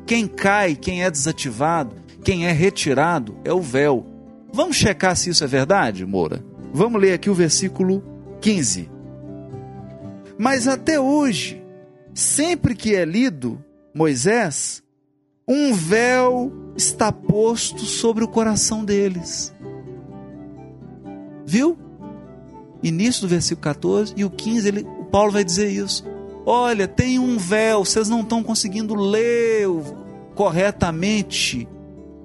Quem cai, quem é desativado, quem é retirado é o véu. Vamos checar se isso é verdade, Moura? Vamos ler aqui o versículo 15. Mas até hoje, sempre que é lido Moisés, um véu está posto sobre o coração deles. Viu? Início do versículo 14 e o 15, ele, o Paulo vai dizer isso. Olha, tem um véu, vocês não estão conseguindo ler corretamente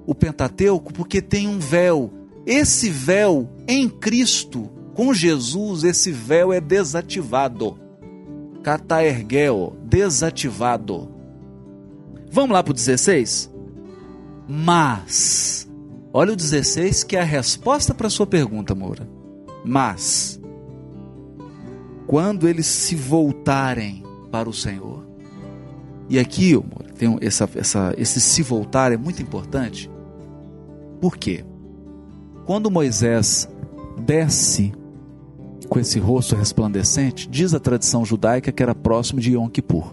o Pentateuco porque tem um véu. Esse véu em Cristo, com Jesus, esse véu é desativado. Cataergel, desativado. Vamos lá para o 16? Mas, olha o 16 que é a resposta para sua pergunta, Moura. Mas, quando eles se voltarem para o Senhor, e aqui, Moura, tem essa, essa, esse se voltar é muito importante. Por quê? Quando Moisés desce com esse rosto resplandecente, diz a tradição judaica que era próximo de Yom Kippur.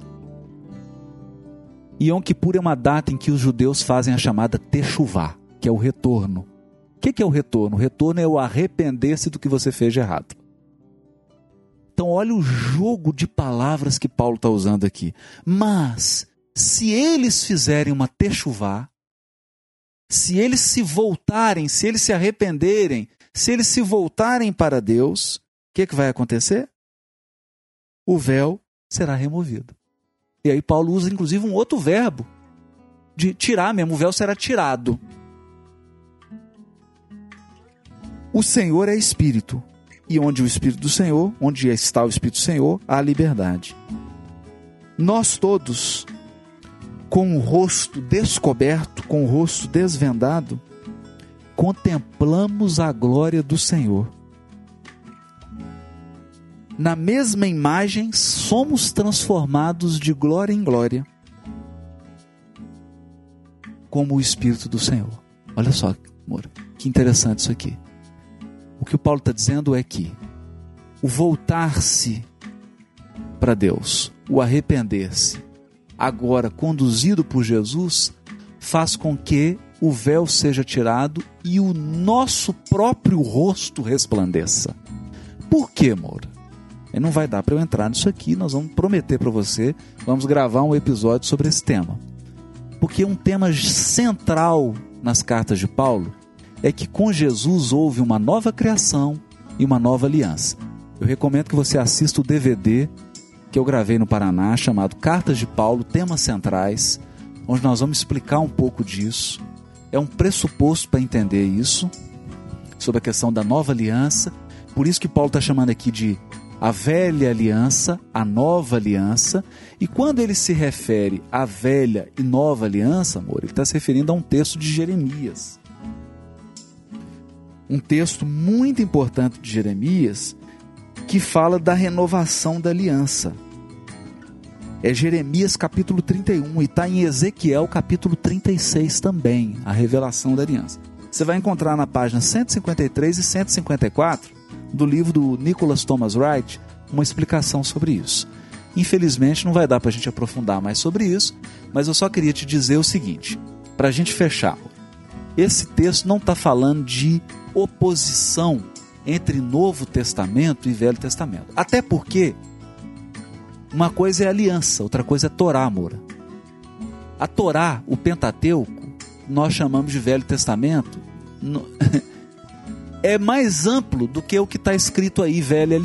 Yom Kippur é uma data em que os judeus fazem a chamada Techuvá, que é o retorno. O que é o retorno? O retorno é o arrepender-se do que você fez de errado. Então, olha o jogo de palavras que Paulo está usando aqui. Mas, se eles fizerem uma Techuvá, se eles se voltarem, se eles se arrependerem, se eles se voltarem para Deus, que, que vai acontecer? O véu será removido. E aí Paulo usa inclusive um outro verbo de tirar mesmo, o véu será tirado. O Senhor é Espírito, e onde o Espírito do Senhor, onde está o Espírito do Senhor, há liberdade. Nós todos, com o rosto descoberto, com o rosto desvendado, contemplamos a glória do Senhor. Na mesma imagem, somos transformados de glória em glória, como o Espírito do Senhor. Olha só, amor, que interessante isso aqui. O que o Paulo está dizendo é que o voltar-se para Deus, o arrepender-se, agora conduzido por Jesus, faz com que o véu seja tirado e o nosso próprio rosto resplandeça. Por quê, Moura? Não vai dar para eu entrar nisso aqui, nós vamos prometer para você, vamos gravar um episódio sobre esse tema. Porque um tema central nas cartas de Paulo é que com Jesus houve uma nova criação e uma nova aliança. Eu recomendo que você assista o DVD que eu gravei no Paraná chamado Cartas de Paulo, Temas Centrais, onde nós vamos explicar um pouco disso. É um pressuposto para entender isso, sobre a questão da nova aliança. Por isso que Paulo está chamando aqui de a velha aliança, a nova aliança. E quando ele se refere à velha e nova aliança, amor, ele está se referindo a um texto de Jeremias. Um texto muito importante de Jeremias que fala da renovação da aliança. É Jeremias capítulo 31 e está em Ezequiel capítulo 36 também, a revelação da aliança. Você vai encontrar na página 153 e 154 do livro do Nicholas Thomas Wright uma explicação sobre isso. Infelizmente não vai dar para a gente aprofundar mais sobre isso, mas eu só queria te dizer o seguinte, para a gente fechar. Esse texto não está falando de oposição entre Novo Testamento e Velho Testamento. Até porque uma coisa é aliança, outra coisa é Torá, amor. A Torá, o Pentateuco, nós chamamos de Velho Testamento, é mais amplo do que o que está escrito aí, velha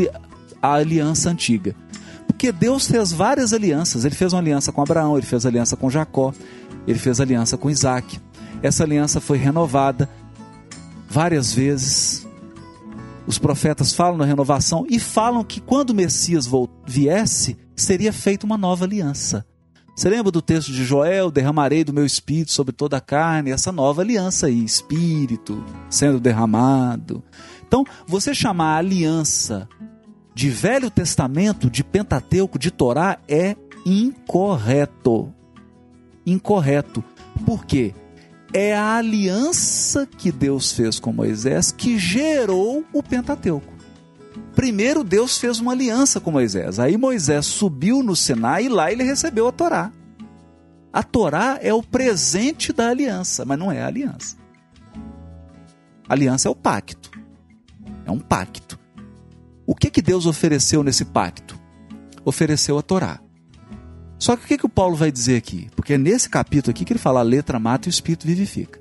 a aliança antiga. Porque Deus fez várias alianças. Ele fez uma aliança com Abraão, ele fez aliança com Jacó, ele fez aliança com Isaac. Essa aliança foi renovada várias vezes. Os profetas falam na renovação e falam que quando o Messias viesse, seria feita uma nova aliança. Você lembra do texto de Joel? Derramarei do meu espírito sobre toda a carne, essa nova aliança aí, espírito sendo derramado. Então, você chamar a aliança de Velho Testamento, de Pentateuco, de Torá é incorreto. Incorreto. Por quê? É a aliança que Deus fez com Moisés que gerou o Pentateuco. Primeiro Deus fez uma aliança com Moisés. Aí Moisés subiu no Sinai e lá ele recebeu a Torá. A Torá é o presente da aliança, mas não é a aliança. A aliança é o pacto. É um pacto. O que que Deus ofereceu nesse pacto? Ofereceu a Torá. Só que o que, que o Paulo vai dizer aqui? Porque é nesse capítulo aqui que ele fala: a letra mata e o espírito vivifica.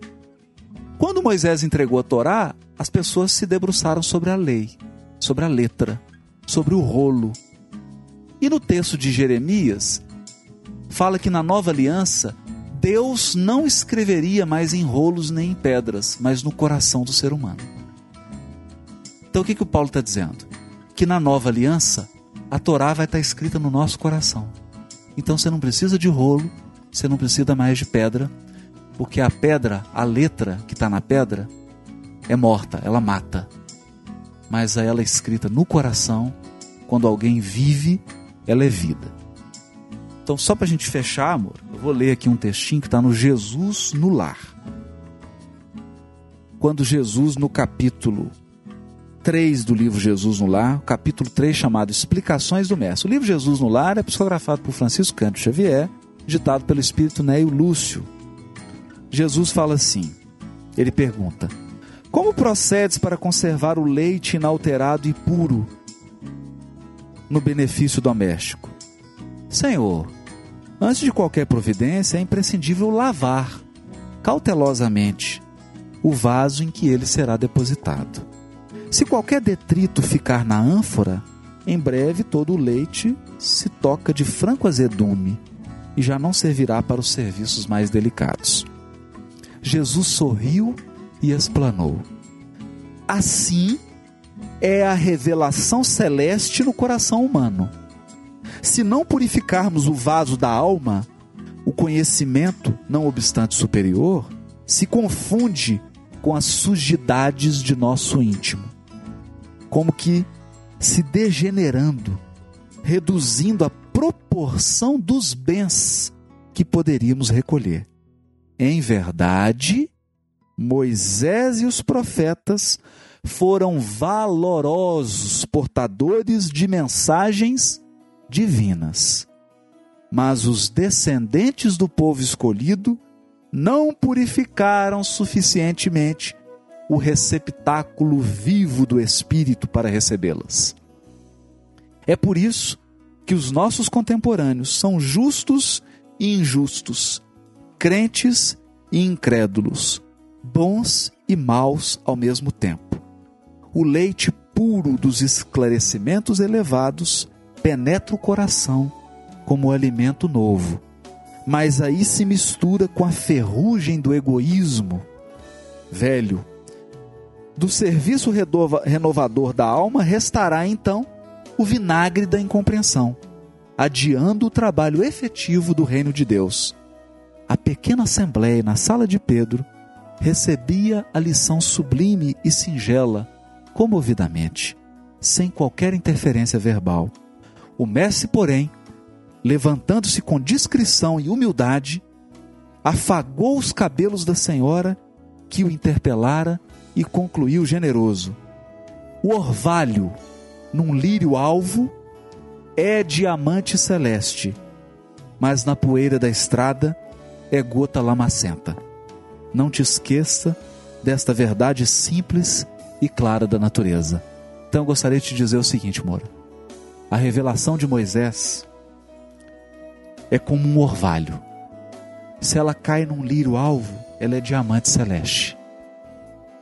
Quando Moisés entregou a Torá, as pessoas se debruçaram sobre a lei sobre a letra, sobre o rolo. E no texto de Jeremias, fala que na nova aliança, Deus não escreveria mais em rolos nem em pedras, mas no coração do ser humano. Então o que, que o Paulo está dizendo? Que na nova aliança, a Torá vai estar tá escrita no nosso coração. Então você não precisa de rolo, você não precisa mais de pedra, porque a pedra, a letra que está na pedra, é morta, ela mata mas a ela é escrita no coração, quando alguém vive, ela é vida. Então, só para a gente fechar, amor, eu vou ler aqui um textinho que está no Jesus no Lar. Quando Jesus, no capítulo 3 do livro Jesus no Lar, capítulo 3 chamado Explicações do Mestre. O livro Jesus no Lar é psicografado por Francisco Cândido Xavier, ditado pelo espírito Neio Lúcio. Jesus fala assim: ele pergunta, como procedes para conservar o leite inalterado e puro no benefício doméstico? Senhor, antes de qualquer providência é imprescindível lavar cautelosamente o vaso em que ele será depositado. Se qualquer detrito ficar na ânfora, em breve todo o leite se toca de franco azedume e já não servirá para os serviços mais delicados. Jesus sorriu e explanou. Assim é a revelação celeste no coração humano. Se não purificarmos o vaso da alma, o conhecimento, não obstante superior, se confunde com as sujidades de nosso íntimo, como que se degenerando, reduzindo a proporção dos bens que poderíamos recolher. Em verdade, Moisés e os profetas foram valorosos portadores de mensagens divinas. Mas os descendentes do povo escolhido não purificaram suficientemente o receptáculo vivo do Espírito para recebê-las. É por isso que os nossos contemporâneos são justos e injustos, crentes e incrédulos, bons e maus ao mesmo tempo. O leite puro dos esclarecimentos elevados penetra o coração como alimento novo, mas aí se mistura com a ferrugem do egoísmo velho. Do serviço renovador da alma restará então o vinagre da incompreensão, adiando o trabalho efetivo do reino de Deus. A pequena assembleia na sala de Pedro recebia a lição sublime e singela, comovidamente, sem qualquer interferência verbal. O mestre, porém, levantando-se com discrição e humildade, afagou os cabelos da senhora que o interpelara e concluiu generoso: O orvalho num lírio alvo é diamante celeste, mas na poeira da estrada é gota lamacenta. Não te esqueça desta verdade simples e clara da natureza. Então eu gostaria de te dizer o seguinte, Moura. A revelação de Moisés é como um orvalho. Se ela cai num lírio alvo, ela é diamante celeste.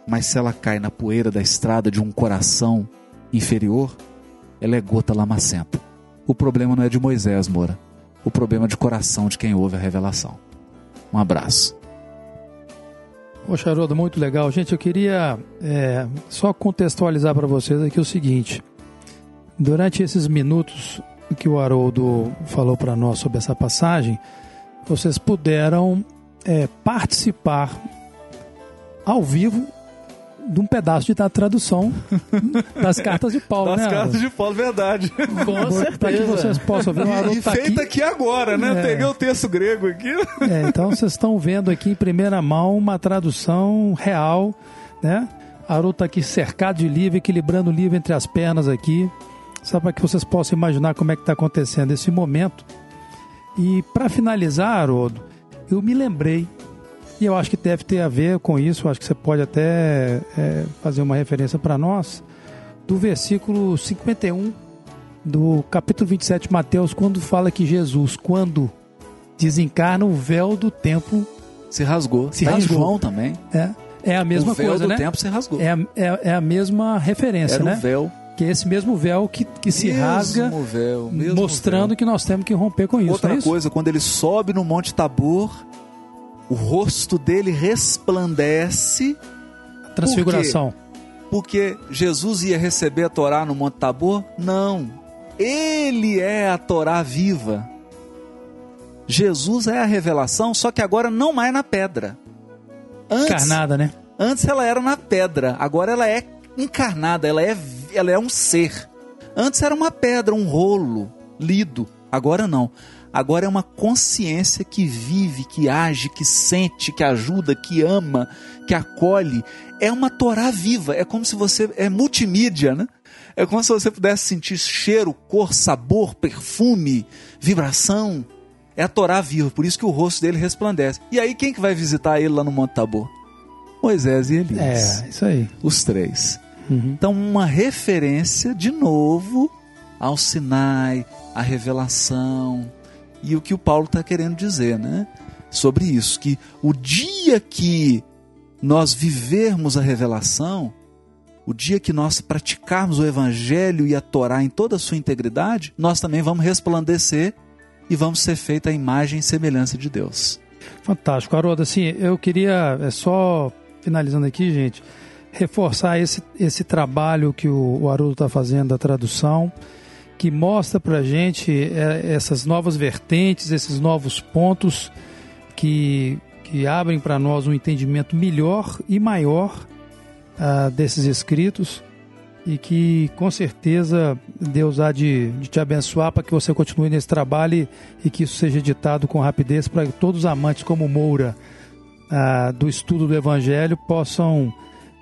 Mas se ela cai na poeira da estrada de um coração inferior, ela é gota lamacenta. O problema não é de Moisés, Moura. O problema é de coração de quem ouve a revelação. Um abraço. Poxa, Haroldo, muito legal. Gente, eu queria é, só contextualizar para vocês aqui o seguinte. Durante esses minutos que o Haroldo falou para nós sobre essa passagem, vocês puderam é, participar ao vivo de um pedaço de tradução das cartas de Paulo, das né? Das cartas de Paulo, verdade. Com certeza. Para que vocês possam ver. O e tá feita aqui, aqui agora, né? É. Peguei o texto grego aqui. É, então vocês estão vendo aqui em primeira mão uma tradução real, né? Haroldo está aqui cercado de livro, equilibrando o livro entre as pernas aqui, só para que vocês possam imaginar como é que está acontecendo esse momento. E para finalizar, Haroldo, eu me lembrei e eu acho que deve ter a ver com isso, acho que você pode até é, fazer uma referência para nós, do versículo 51 do capítulo 27 de Mateus, quando fala que Jesus, quando desencarna, o véu do templo se rasgou. Se tá rasgou. João também. É, é a mesma o véu coisa, do né? templo se rasgou. É, é, é a mesma referência, Era né? o véu. Que é esse mesmo véu que, que se mesmo rasga, véu, mostrando véu. que nós temos que romper com isso. Outra é isso? coisa, quando ele sobe no Monte Tabor, o rosto dele resplandece. Transfiguração. Por Porque Jesus ia receber a Torá no Monte Tabor? Não. Ele é a Torá viva. Jesus é a revelação, só que agora não mais na pedra. Antes, encarnada, né? Antes ela era na pedra, agora ela é encarnada, ela é, ela é um ser. Antes era uma pedra, um rolo lido, agora não. Agora é uma consciência que vive, que age, que sente, que ajuda, que ama, que acolhe. É uma Torá viva. É como se você. É multimídia, né? É como se você pudesse sentir cheiro, cor, sabor, perfume, vibração. É a Torá viva, por isso que o rosto dele resplandece. E aí, quem que vai visitar ele lá no Monte Tabor? Moisés e Elias. É, isso aí. Os três. Uhum. Então, uma referência, de novo, ao Sinai, à revelação, e o que o Paulo está querendo dizer, né? Sobre isso, que o dia que nós vivermos a revelação, o dia que nós praticarmos o Evangelho e a Torá em toda a sua integridade, nós também vamos resplandecer e vamos ser feita a imagem e semelhança de Deus. Fantástico, Haroldo. Assim, eu queria, é só finalizando aqui, gente, reforçar esse, esse trabalho que o, o Haroldo está fazendo da tradução que mostra para gente é, essas novas vertentes, esses novos pontos que, que abrem para nós um entendimento melhor e maior uh, desses escritos e que com certeza Deus há de, de te abençoar para que você continue nesse trabalho e, e, que isso seja editado com rapidez para que todos os amantes como Moura uh, do estudo do Evangelho possam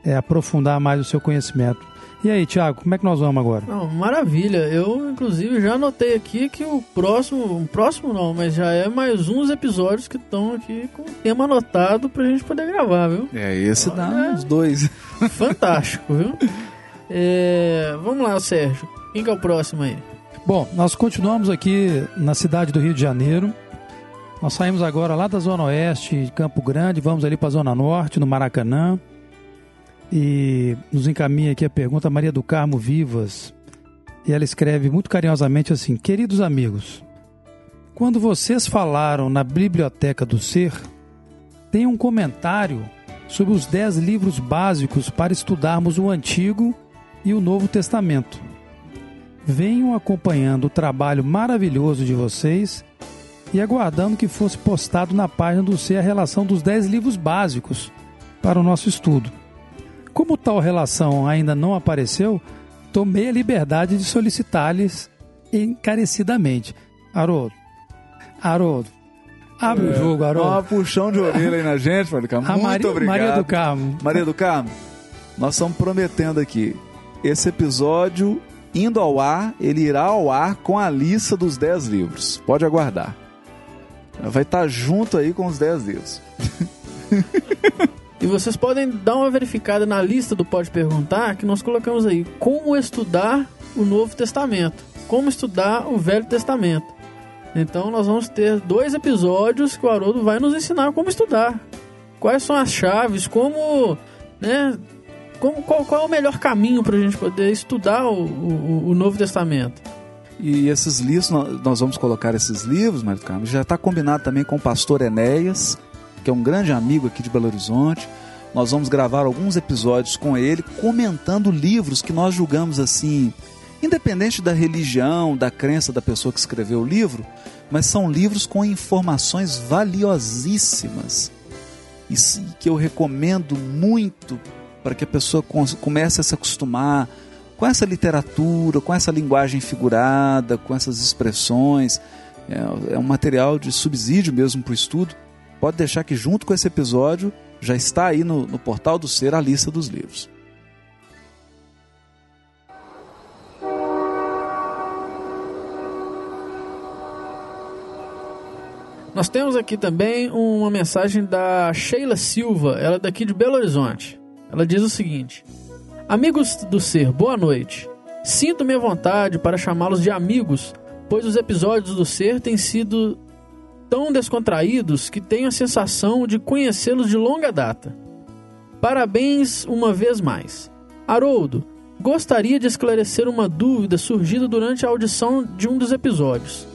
é, aprofundar mais o seu conhecimento. E aí, Thiago, como é que nós vamos agora? Não, maravilha. Eu, inclusive, já anotei aqui que o próximo, um próximo não, mas já é mais uns episódios que estão aqui com o tema anotado pra gente poder gravar, viu? É, esse dá é uns dois. Fantástico, viu? É, vamos lá, Sérgio. Quem que é o próximo aí? Bom, nós continuamos aqui na cidade do Rio de Janeiro. Nós saímos agora lá da Zona Oeste, de Campo Grande, vamos ali para a Zona Norte, no Maracanã. E nos encaminha aqui a pergunta Maria do Carmo Vivas. E ela escreve muito carinhosamente assim: Queridos amigos, quando vocês falaram na Biblioteca do Ser, tem um comentário sobre os dez livros básicos para estudarmos o Antigo e o Novo Testamento. Venham acompanhando o trabalho maravilhoso de vocês e aguardando que fosse postado na página do Ser a relação dos dez livros básicos para o nosso estudo. Como tal relação ainda não apareceu, tomei a liberdade de solicitar-lhes encarecidamente. Haroldo, Haroldo, abre é, o jogo, Haroldo. Dá uma puxão de orelha aí na gente, Maria do Carmo. Muito Maria, obrigado. Maria do Carmo. Maria do Carmo, nós estamos prometendo aqui. Esse episódio, indo ao ar, ele irá ao ar com a lista dos 10 livros. Pode aguardar. Vai estar junto aí com os 10 livros. E vocês podem dar uma verificada na lista do Pode Perguntar, que nós colocamos aí como estudar o Novo Testamento, como estudar o Velho Testamento. Então nós vamos ter dois episódios que o Haroldo vai nos ensinar como estudar. Quais são as chaves, como, né, como, qual, qual é o melhor caminho para a gente poder estudar o, o, o, Novo Testamento. E esses livros, nós vamos colocar esses livros, Mário Carlos, já está combinado também com o pastor Enéas, que é um grande amigo aqui de Belo Horizonte. Nós vamos gravar alguns episódios com ele, comentando livros que nós julgamos assim, independente da religião, da crença da pessoa que escreveu o livro, mas são livros com informações valiosíssimas e que eu recomendo muito para que a pessoa comece a se acostumar com essa literatura, com essa linguagem figurada, com essas expressões. É, é um material de subsídio mesmo para o estudo pode deixar que junto com esse episódio já está aí no, no portal do Ser a lista dos livros. Nós temos aqui também uma mensagem da Sheila Silva, ela é daqui de Belo Horizonte. Ela diz o seguinte: Amigos do Ser, boa noite. Sinto-me à vontade para chamá-los de amigos, pois os episódios do Ser têm sido tão descontraídos que tenho a sensação de conhecê-los de longa data. Parabéns uma vez mais. Haroldo, gostaria de esclarecer uma dúvida surgida durante a audição de um dos episódios.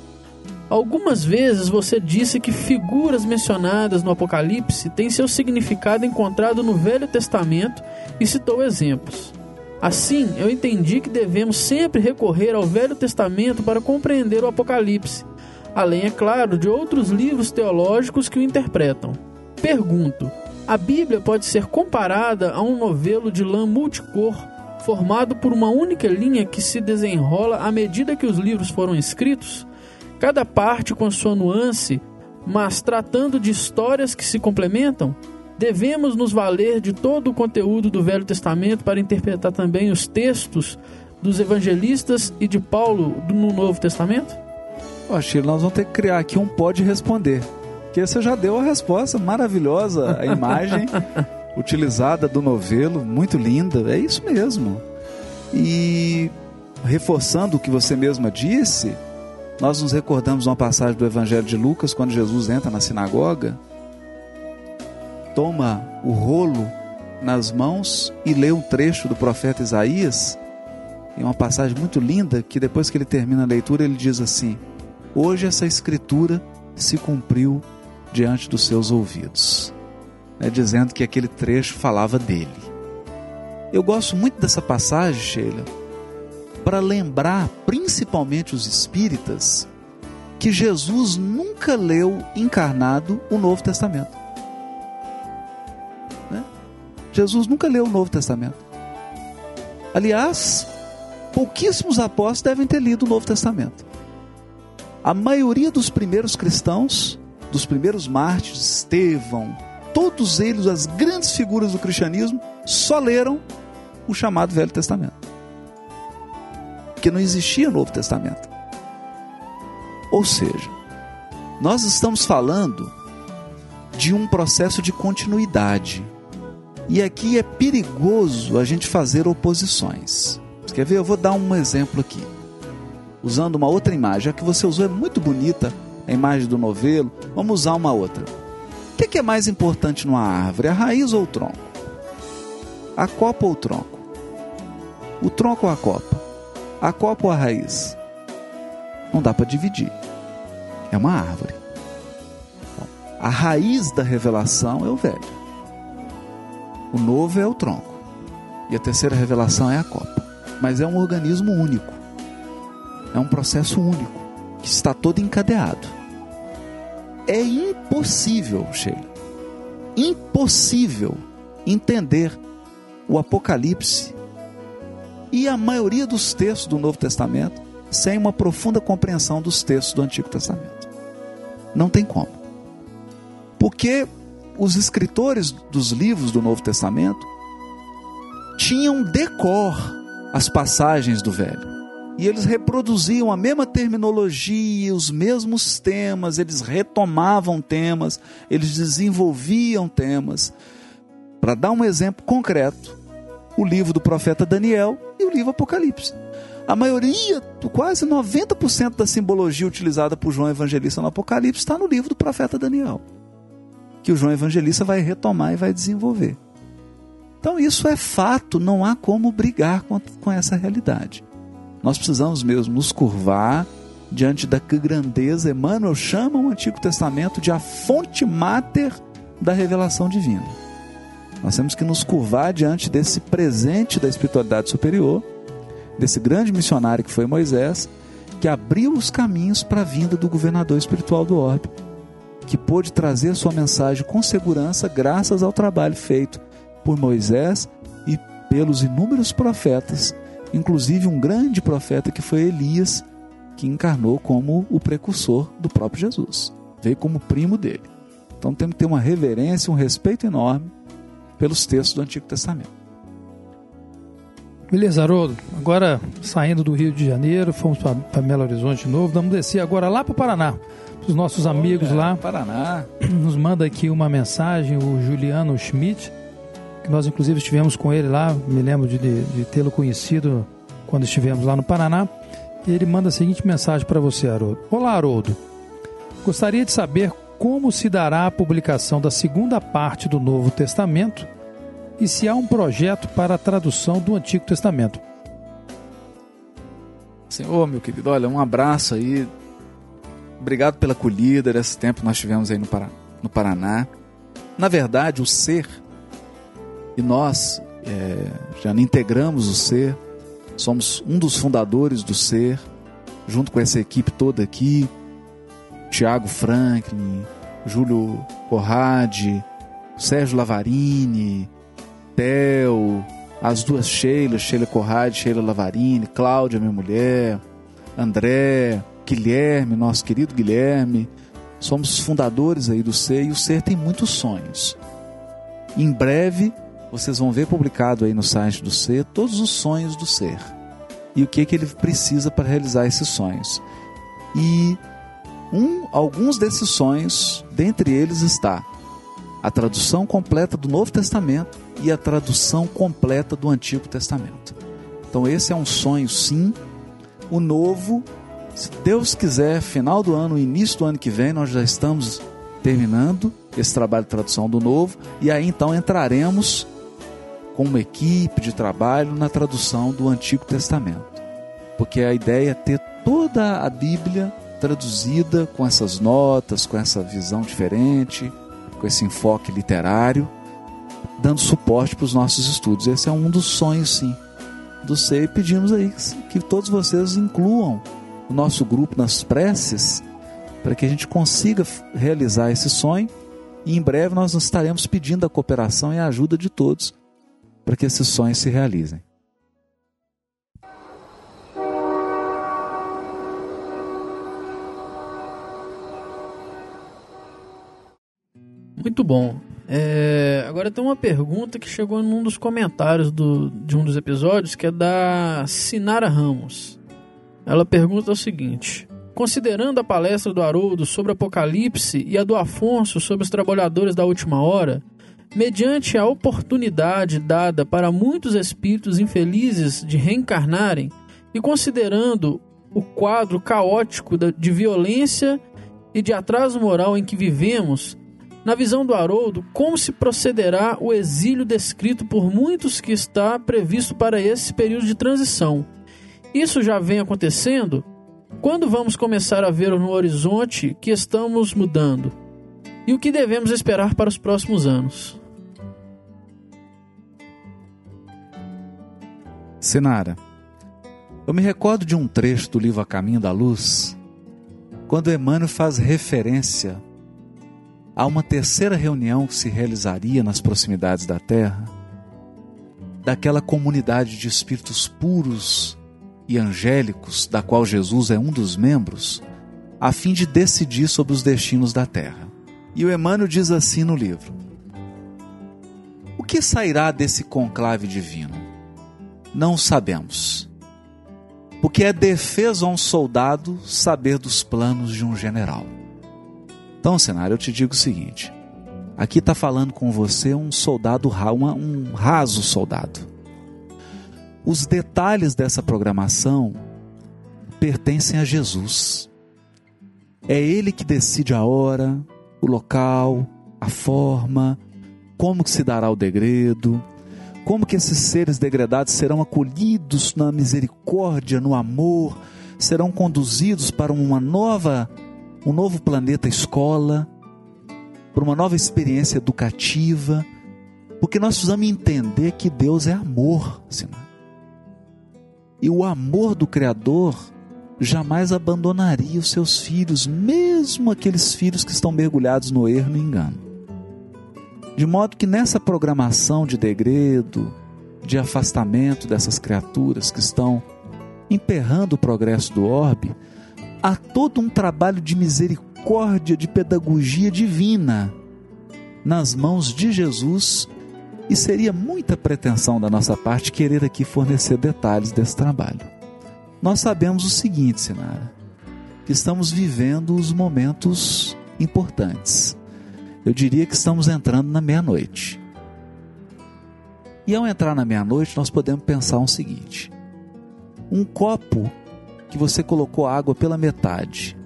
Algumas vezes você disse que figuras mencionadas no Apocalipse têm seu significado encontrado no Velho Testamento e citou exemplos. Assim, eu entendi que devemos sempre recorrer ao Velho Testamento para compreender o Apocalipse além, é claro, de outros livros teológicos que o interpretam. Pergunto: a Bíblia pode ser comparada a um novelo de lã multicor, formado por uma única linha que se desenrola à medida que os livros foram escritos? Cada parte com sua nuance, mas tratando de histórias que se complementam? Devemos nos valer de todo o conteúdo do Velho Testamento para interpretar também os textos dos evangelistas e de Paulo no Novo Testamento? Ó, Chile, nós vamos ter que criar aqui um pode responder. Que você já deu a resposta maravilhosa, a imagem utilizada do novelo, muito linda. É isso mesmo. E reforçando o que você mesma disse, nós nos recordamos uma passagem do Evangelho de Lucas, quando Jesus entra na sinagoga, toma o rolo nas mãos e lê um trecho do profeta Isaías. É uma passagem muito linda que depois que ele termina a leitura, ele diz assim: Hoje essa escritura se cumpriu diante dos seus ouvidos, né, dizendo que aquele trecho falava dele. Eu gosto muito dessa passagem, Sheila, para lembrar principalmente os espíritas que Jesus nunca leu encarnado o Novo Testamento. Né? Jesus nunca leu o Novo Testamento. Aliás, pouquíssimos apóstolos devem ter lido o Novo Testamento. A maioria dos primeiros cristãos, dos primeiros mártires, Estevão, todos eles, as grandes figuras do cristianismo, só leram o chamado Velho Testamento. Porque não existia Novo Testamento. Ou seja, nós estamos falando de um processo de continuidade. E aqui é perigoso a gente fazer oposições. Quer ver? Eu vou dar um exemplo aqui usando uma outra imagem. A que você usou é muito bonita, a imagem do novelo. Vamos usar uma outra. O que é mais importante numa árvore, a raiz ou o tronco? A copa ou o tronco? O tronco ou a copa? A copa ou a raiz? Não dá para dividir. É uma árvore. A raiz da revelação é o velho. O novo é o tronco. E a terceira revelação é a copa. Mas é um organismo único. É um processo único que está todo encadeado. É impossível, Sheila, impossível entender o Apocalipse e a maioria dos textos do Novo Testamento sem uma profunda compreensão dos textos do Antigo Testamento. Não tem como. Porque os escritores dos livros do Novo Testamento tinham decor as passagens do Velho. E eles reproduziam a mesma terminologia, os mesmos temas, eles retomavam temas, eles desenvolviam temas. Para dar um exemplo concreto, o livro do profeta Daniel e o livro Apocalipse. A maioria, quase 90% da simbologia utilizada por João Evangelista no Apocalipse está no livro do profeta Daniel, que o João Evangelista vai retomar e vai desenvolver. Então, isso é fato, não há como brigar com, essa realidade. Nós precisamos mesmo nos curvar diante da grandeza. Emmanuel chama o Antigo Testamento de a fonte máter da revelação divina. Nós temos que nos curvar diante desse presente da espiritualidade superior, desse grande missionário que foi Moisés, que abriu os caminhos para a vinda do governador espiritual do orbe, que pôde trazer sua mensagem com segurança graças ao trabalho feito por Moisés e pelos inúmeros profetas inclusive um grande profeta que foi Elias, que encarnou como o precursor do próprio Jesus, veio como primo dele. Então temos que ter uma reverência, um respeito enorme pelos textos do Antigo Testamento. Beleza, Haroldo. Agora, saindo do Rio de Janeiro, fomos para Belo Horizonte de novo. Vamos descer agora lá para o Paraná. Os nossos amigos lá. Paraná. Nos manda aqui uma mensagem, o Juliano Schmidt nós inclusive estivemos com ele lá, me lembro de, de, de tê-lo conhecido quando estivemos lá no Paraná. E ele manda a seguinte mensagem para você, Haroldo. Olá, Haroldo. Gostaria de saber como se dará a publicação da segunda parte do Novo Testamento e se há um projeto para a tradução do Antigo Testamento. Senhor, meu querido, olha, um abraço aí. Obrigado pela acolhida desse tempo que nós tivemos aí no, Paraná. No Paraná. Na verdade, o ser e nós é, já integramos o ser, somos um dos fundadores do ser, junto com essa equipe toda aqui, Tiago Franklin, Júlio Corrade, Sérgio Lavarini, Theo, as duas Sheila, Sheila Corrade, Sheila Lavarini, Cláudia, minha mulher, André, Guilherme, nosso querido Guilherme, somos fundadores aí do ser e o ser tem muitos sonhos. Em breve vocês vão ver publicado aí no site do ser todos os sonhos do ser e o que, que ele precisa para realizar esses sonhos. E um, alguns desses sonhos, dentre eles está a tradução completa do Novo Testamento e a tradução completa do Antigo Testamento. Então esse é um sonho sim. O novo, se Deus quiser, final do ano, início do ano que vem, nós já estamos terminando esse trabalho de tradução do novo e aí então entraremos com uma equipe de trabalho na tradução do Antigo Testamento. Porque a ideia é ter toda a Bíblia traduzida com essas notas, com essa visão diferente, com esse enfoque literário, dando suporte para os nossos estudos. Esse é um dos sonhos, sim, do SEI. E pedimos aí que todos vocês incluam o nosso grupo nas preces para que a gente consiga realizar esse sonho. E em breve nós estaremos pedindo a cooperação e a ajuda de todos para que esses sonhos se realizem. Muito bom. É, agora tem uma pergunta que chegou num dos comentários do, de um dos episódios, que é da Sinara Ramos. Ela pergunta o seguinte: Considerando a palestra do Haroldo sobre Apocalipse e a do Afonso sobre os trabalhadores da última hora, mediante a oportunidade dada para muitos espíritos infelizes de reencarnarem e considerando o quadro caótico de violência e de atraso moral em que vivemos, Na visão do Haroldo, como se procederá o exílio descrito por muitos que está previsto para esse período de transição? Isso já vem acontecendo? Quando vamos começar a ver no horizonte que estamos mudando? E o que devemos esperar para os próximos anos? Sinara, eu me recordo de um trecho do livro A Caminho da Luz, quando Emmanuel faz referência a uma terceira reunião que se realizaria nas proximidades da Terra, daquela comunidade de espíritos puros e angélicos, da qual Jesus é um dos membros, a fim de decidir sobre os destinos da Terra. E o Emmanuel diz assim no livro: O que sairá desse conclave divino? Não sabemos. Porque é defesa a um soldado saber dos planos de um general. Então, cenário, eu te digo o seguinte: aqui está falando com você um soldado, um raso soldado. Os detalhes dessa programação pertencem a Jesus. É Ele que decide a hora, o local, a forma, como que se dará o degredo, como que esses seres degradados serão acolhidos na misericórdia, no amor, serão conduzidos para uma nova um novo planeta escola, para uma nova experiência educativa, porque nós precisamos entender que Deus é amor, Senhor. E o amor do Criador jamais abandonaria os seus filhos, mesmo aqueles filhos que estão mergulhados no erro e no engano. De modo que nessa programação de degredo, de afastamento dessas criaturas que estão emperrando o progresso do orbe, há todo um trabalho de misericórdia, de pedagogia divina nas mãos de Jesus e seria muita pretensão da nossa parte querer aqui fornecer detalhes desse trabalho. Nós sabemos o seguinte, Sinara, que estamos vivendo os momentos importantes. Eu diria que estamos entrando na meia-noite. E ao entrar na meia-noite, nós podemos pensar o seguinte: um copo que você colocou água pela metade,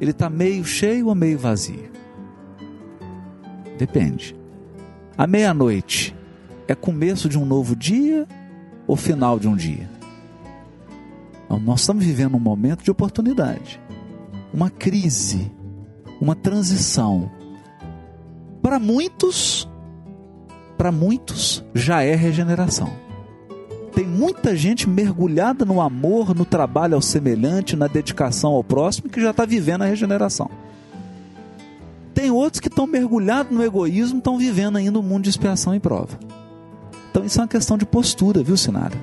ele está meio cheio ou meio vazio? Depende. A meia-noite é começo de um novo dia ou final de um dia? Então, nós estamos vivendo um momento de oportunidade, uma crise, uma transição. Para muitos, para muitos já é regeneração tem muita gente mergulhada no amor, no trabalho ao semelhante, na dedicação ao próximo, que já está vivendo a regeneração. Tem outros que estão mergulhados no egoísmo, estão vivendo ainda um mundo de expiação e prova. Então isso é uma questão de postura, viu, Sinara?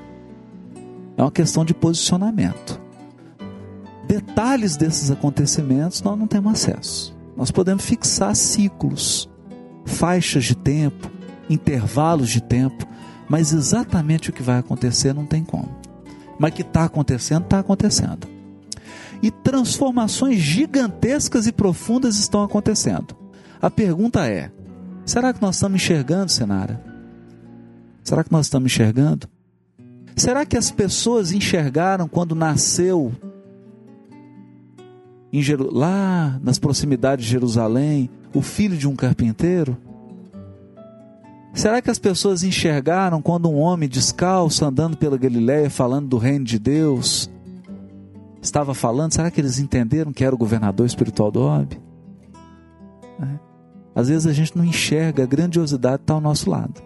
É uma questão de posicionamento. Detalhes desses acontecimentos nós não temos acesso. Nós podemos fixar ciclos, faixas de tempo, intervalos de tempo, mas exatamente o que vai acontecer não tem como. Mas que está acontecendo, está acontecendo. E transformações gigantescas e profundas estão acontecendo. A pergunta é: será que nós estamos enxergando, Senara? Será que nós estamos enxergando? Será que as pessoas enxergaram quando nasceu lá nas proximidades de Jerusalém o filho de um carpinteiro? Será que as pessoas enxergaram quando um homem descalço andando pela Galiléia falando do reino de Deus estava falando? Será que eles entenderam que era o governador espiritual do orbe? É. Às vezes a gente não enxerga, a grandiosidade está ao nosso lado.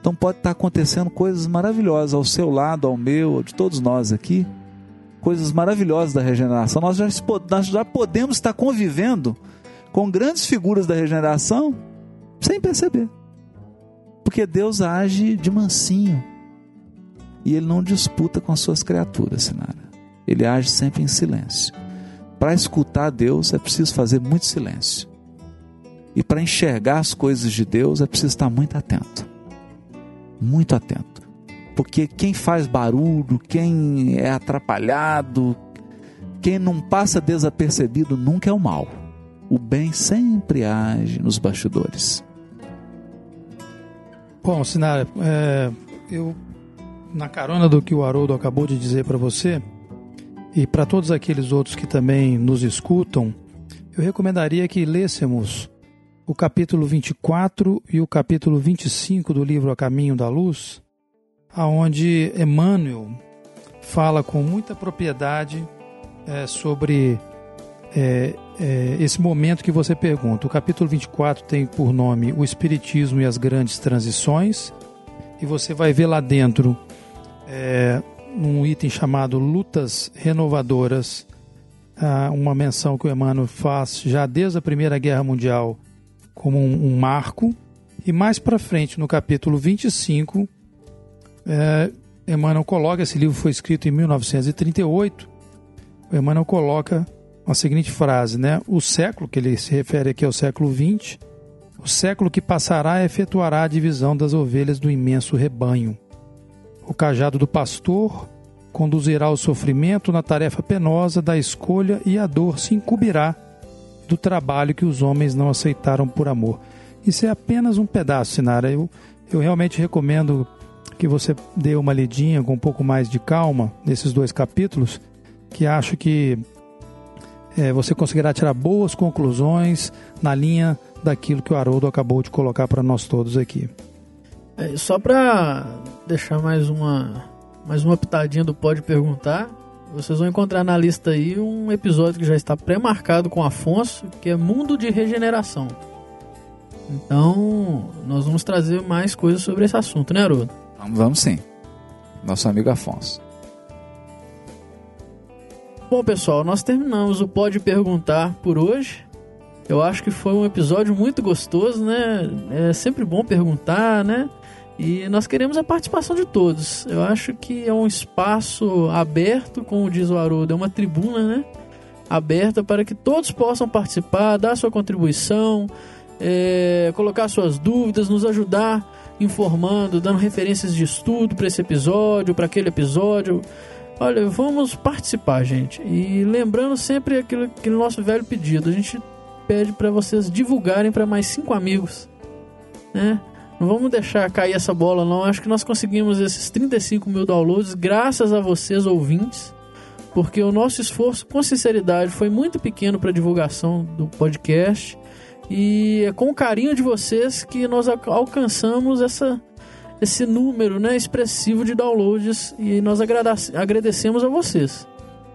Então pode estar acontecendo coisas maravilhosas ao seu lado, ao meu, de todos nós aqui, coisas maravilhosas da regeneração. Nós já, nós já podemos estar convivendo com grandes figuras da regeneração sem perceber. Porque Deus age de mansinho. E ele não disputa com as suas criaturas, Sinara. Ele age sempre em silêncio. Para escutar Deus é preciso fazer muito silêncio. E para enxergar as coisas de Deus é preciso estar muito atento. Muito atento. Porque quem faz barulho, quem é atrapalhado, quem não passa desapercebido nunca é o mal. O bem sempre age nos bastidores. Bom, Sinara, é, eu, na carona do que o Haroldo acabou de dizer para você, e para todos aqueles outros que também nos escutam, eu recomendaria que lêssemos o capítulo 24 e o capítulo 25 do livro A Caminho da Luz, aonde Emmanuel fala com muita propriedade é, sobre é, é, esse momento que você pergunta. O capítulo 24 tem por nome O Espiritismo e as Grandes Transições, e você vai ver lá dentro é, um item chamado Lutas Renovadoras, uma menção que o Emmanuel faz já desde a Primeira Guerra Mundial como um, um marco. E mais para frente, no capítulo 25, é, Emmanuel coloca, esse livro foi escrito em 1938, o Emmanuel coloca a seguinte frase, né? O século, que ele se refere aqui ao século XX, o século que passará efetuará a divisão das ovelhas do imenso rebanho. O cajado do pastor conduzirá o sofrimento na tarefa penosa da escolha e a dor se encobrirá do trabalho que os homens não aceitaram por amor. Isso é apenas um pedaço, Sinara. Eu, eu realmente recomendo que você dê uma lidinha com um pouco mais de calma nesses dois capítulos, que acho que é, você conseguirá tirar boas conclusões na linha daquilo que o Haroldo acabou de colocar para nós todos aqui. É, só para deixar mais uma, mais uma pitadinha do Pode Perguntar, vocês vão encontrar na lista aí um episódio que já está pré-marcado com Afonso, que é Mundo de Regeneração. Então, nós vamos trazer mais coisas sobre esse assunto, né, Haroldo? Vamos sim. Nosso amigo Afonso. Bom, pessoal, nós terminamos o Pode Perguntar por hoje. Eu acho que foi um episódio muito gostoso, né? É sempre bom perguntar, né? E nós queremos a participação de todos. Eu acho que é um espaço aberto, como diz o Haroldo, é uma tribuna, né? Aberta para que todos possam participar, dar sua contribuição, é, colocar suas dúvidas, nos ajudar informando, dando referências de estudo para esse episódio, para aquele episódio. Olha, vamos participar, gente. E lembrando sempre aquilo, aquele nosso velho pedido. A gente pede para vocês divulgarem para mais cinco amigos, né? Não vamos deixar cair essa bola, não. Acho que nós conseguimos esses 35 mil downloads graças a vocês, ouvintes, porque o nosso esforço, com sinceridade, foi muito pequeno para divulgação do podcast. E é com o carinho de vocês que nós alcançamos essa, esse número né, expressivo de downloads e nós agradecemos a vocês.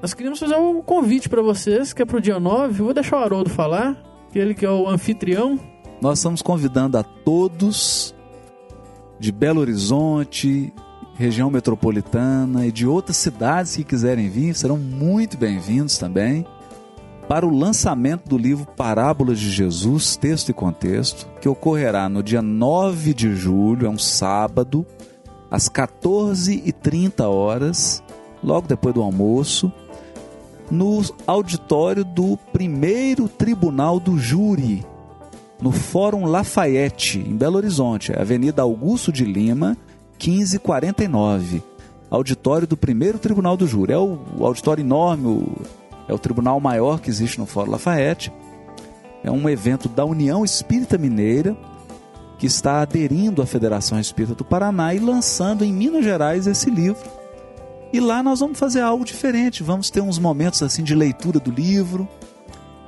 Nós queríamos fazer um convite para vocês, que é para o dia 9. vou deixar o Haroldo falar, que ele que é o anfitrião. Nós estamos convidando a todos de Belo Horizonte, região metropolitana e de outras cidades que quiserem vir, serão muito bem-vindos também para o lançamento do livro Parábolas de Jesus, texto e contexto, que ocorrerá no dia 9 de julho, é um sábado, às 14h30 horas, logo depois do almoço, no auditório do primeiro Tribunal do Júri, no Fórum Lafayette, em Belo Horizonte, Avenida Augusto de Lima, 1549. Auditório do primeiro Tribunal do Júri. É o auditório enorme, o é o tribunal maior que existe no Fórum Lafayette. É um evento da União Espírita Mineira que está aderindo à Federação Espírita do Paraná e lançando em Minas Gerais esse livro. E lá nós vamos fazer algo diferente, vamos ter uns momentos assim de leitura do livro,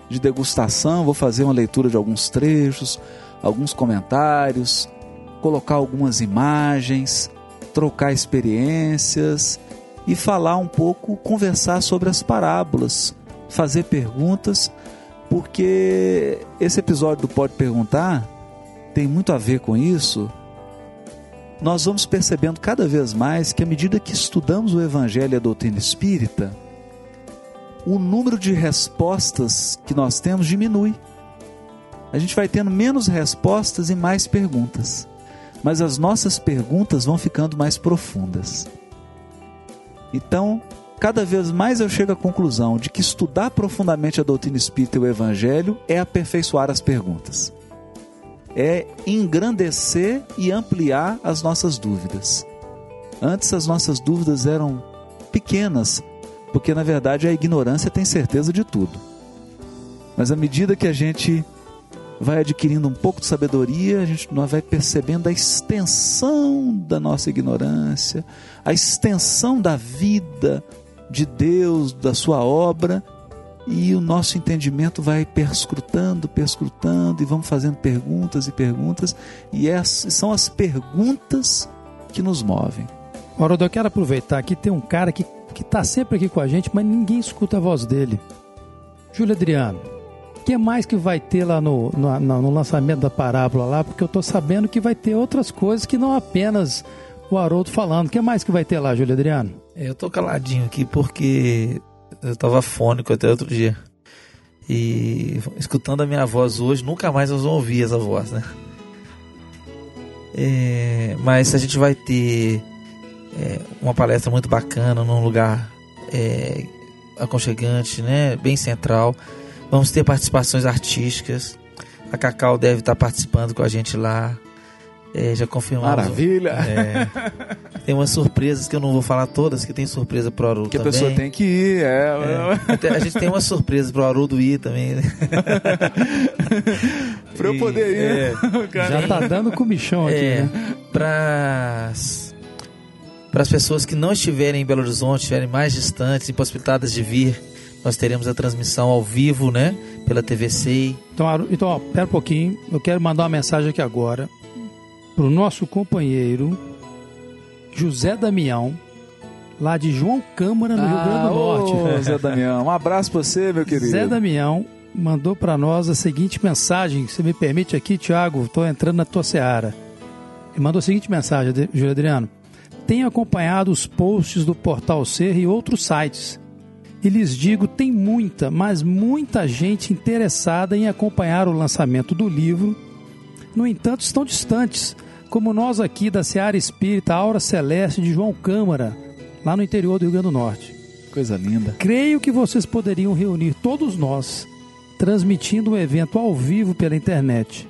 de degustação, vou fazer uma leitura de alguns trechos, alguns comentários, colocar algumas imagens, trocar experiências e falar um pouco, conversar sobre as parábolas, fazer perguntas, porque esse episódio do Pode Perguntar tem muito a ver com isso. Nós vamos percebendo cada vez mais que, à medida que estudamos o Evangelho e a doutrina espírita, o número de respostas que nós temos diminui. A gente vai tendo menos respostas e mais perguntas, mas as nossas perguntas vão ficando mais profundas. Então, cada vez mais eu chego à conclusão de que estudar profundamente a doutrina espírita e o evangelho é aperfeiçoar as perguntas. É engrandecer e ampliar as nossas dúvidas. Antes as nossas dúvidas eram pequenas, porque na verdade a ignorância tem certeza de tudo. Mas à medida que a gente vai adquirindo um pouco de sabedoria, a gente vai percebendo a extensão da nossa ignorância, a extensão da vida de Deus, da sua obra, e o nosso entendimento vai perscrutando, perscrutando, e vamos fazendo perguntas e perguntas, e essas são as perguntas que nos movem. Ora, eu quero aproveitar que tem um cara que está sempre aqui com a gente, mas ninguém escuta a voz dele. Júlio Adriano, o que mais que vai ter lá no, no, no lançamento da parábola lá? Porque eu estou sabendo que vai ter outras coisas que não apenas o Haroldo falando. O que mais que vai ter lá, Júlio Adriano? Eu tô caladinho aqui porque eu tava fônico até outro dia. E escutando a minha voz hoje, nunca mais nós vamos ouvir essa voz, né? É, mas a gente vai ter é, uma palestra muito bacana num lugar é, aconchegante, né? Bem central. Vamos ter participações artísticas. A Cacau deve estar participando com a gente lá. É, já confirmamos. Maravilha! É, tem umas surpresas que eu não vou falar todas, que tem surpresa pro Haroldo Que a também. pessoa tem que ir, é. É, até a gente tem uma surpresa pro Haroldo ir também. né? pra eu poder ir. É, Já tá dando comichão aqui, é, né? para as pessoas que não estiverem em Belo Horizonte, estiverem mais distantes, impossibilitadas de vir, nós teremos a transmissão ao vivo, né? Pela TVC. Então, então ó, pera um pouquinho. Eu quero mandar uma mensagem aqui agora pro nosso companheiro José Damião, lá de João Câmara, no Rio Grande do Norte. Ah, ô, Zé Damião, um abraço pra você, meu querido. Zé Damião mandou para nós a seguinte mensagem. Se me permite aqui, Tiago, estou entrando na tua seara. Ele mandou a seguinte mensagem, Júlio Adriano. Tenho acompanhado os posts do Portal Ser e outros sites. E lhes digo, tem muita, mas muita gente interessada em acompanhar o lançamento do livro. No entanto, estão distantes, como nós aqui da Seara Espírita Aura Celeste de João Câmara, lá no interior do Rio Grande do Norte. Coisa linda. Creio que vocês poderiam reunir todos nós, transmitindo o evento ao vivo pela internet.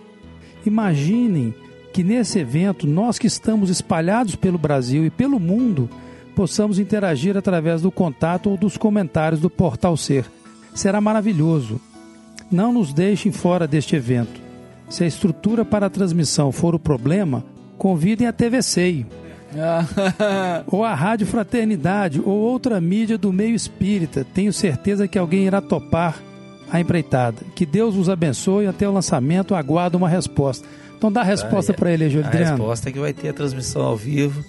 Imaginem que nesse evento, nós que estamos espalhados pelo Brasil e pelo mundo, possamos interagir através do contato ou dos comentários do Portal Ser. Será maravilhoso. Não nos deixem fora deste evento. Se a estrutura para a transmissão for o problema, convidem a TVC ou a Rádio Fraternidade ou outra mídia do meio espírita. Tenho certeza que alguém irá topar a empreitada. Que Deus os abençoe até o lançamento. Aguardo uma resposta. Então dá a resposta Aí, para ele, Júlio A Adriano. resposta é que vai ter a transmissão ao vivo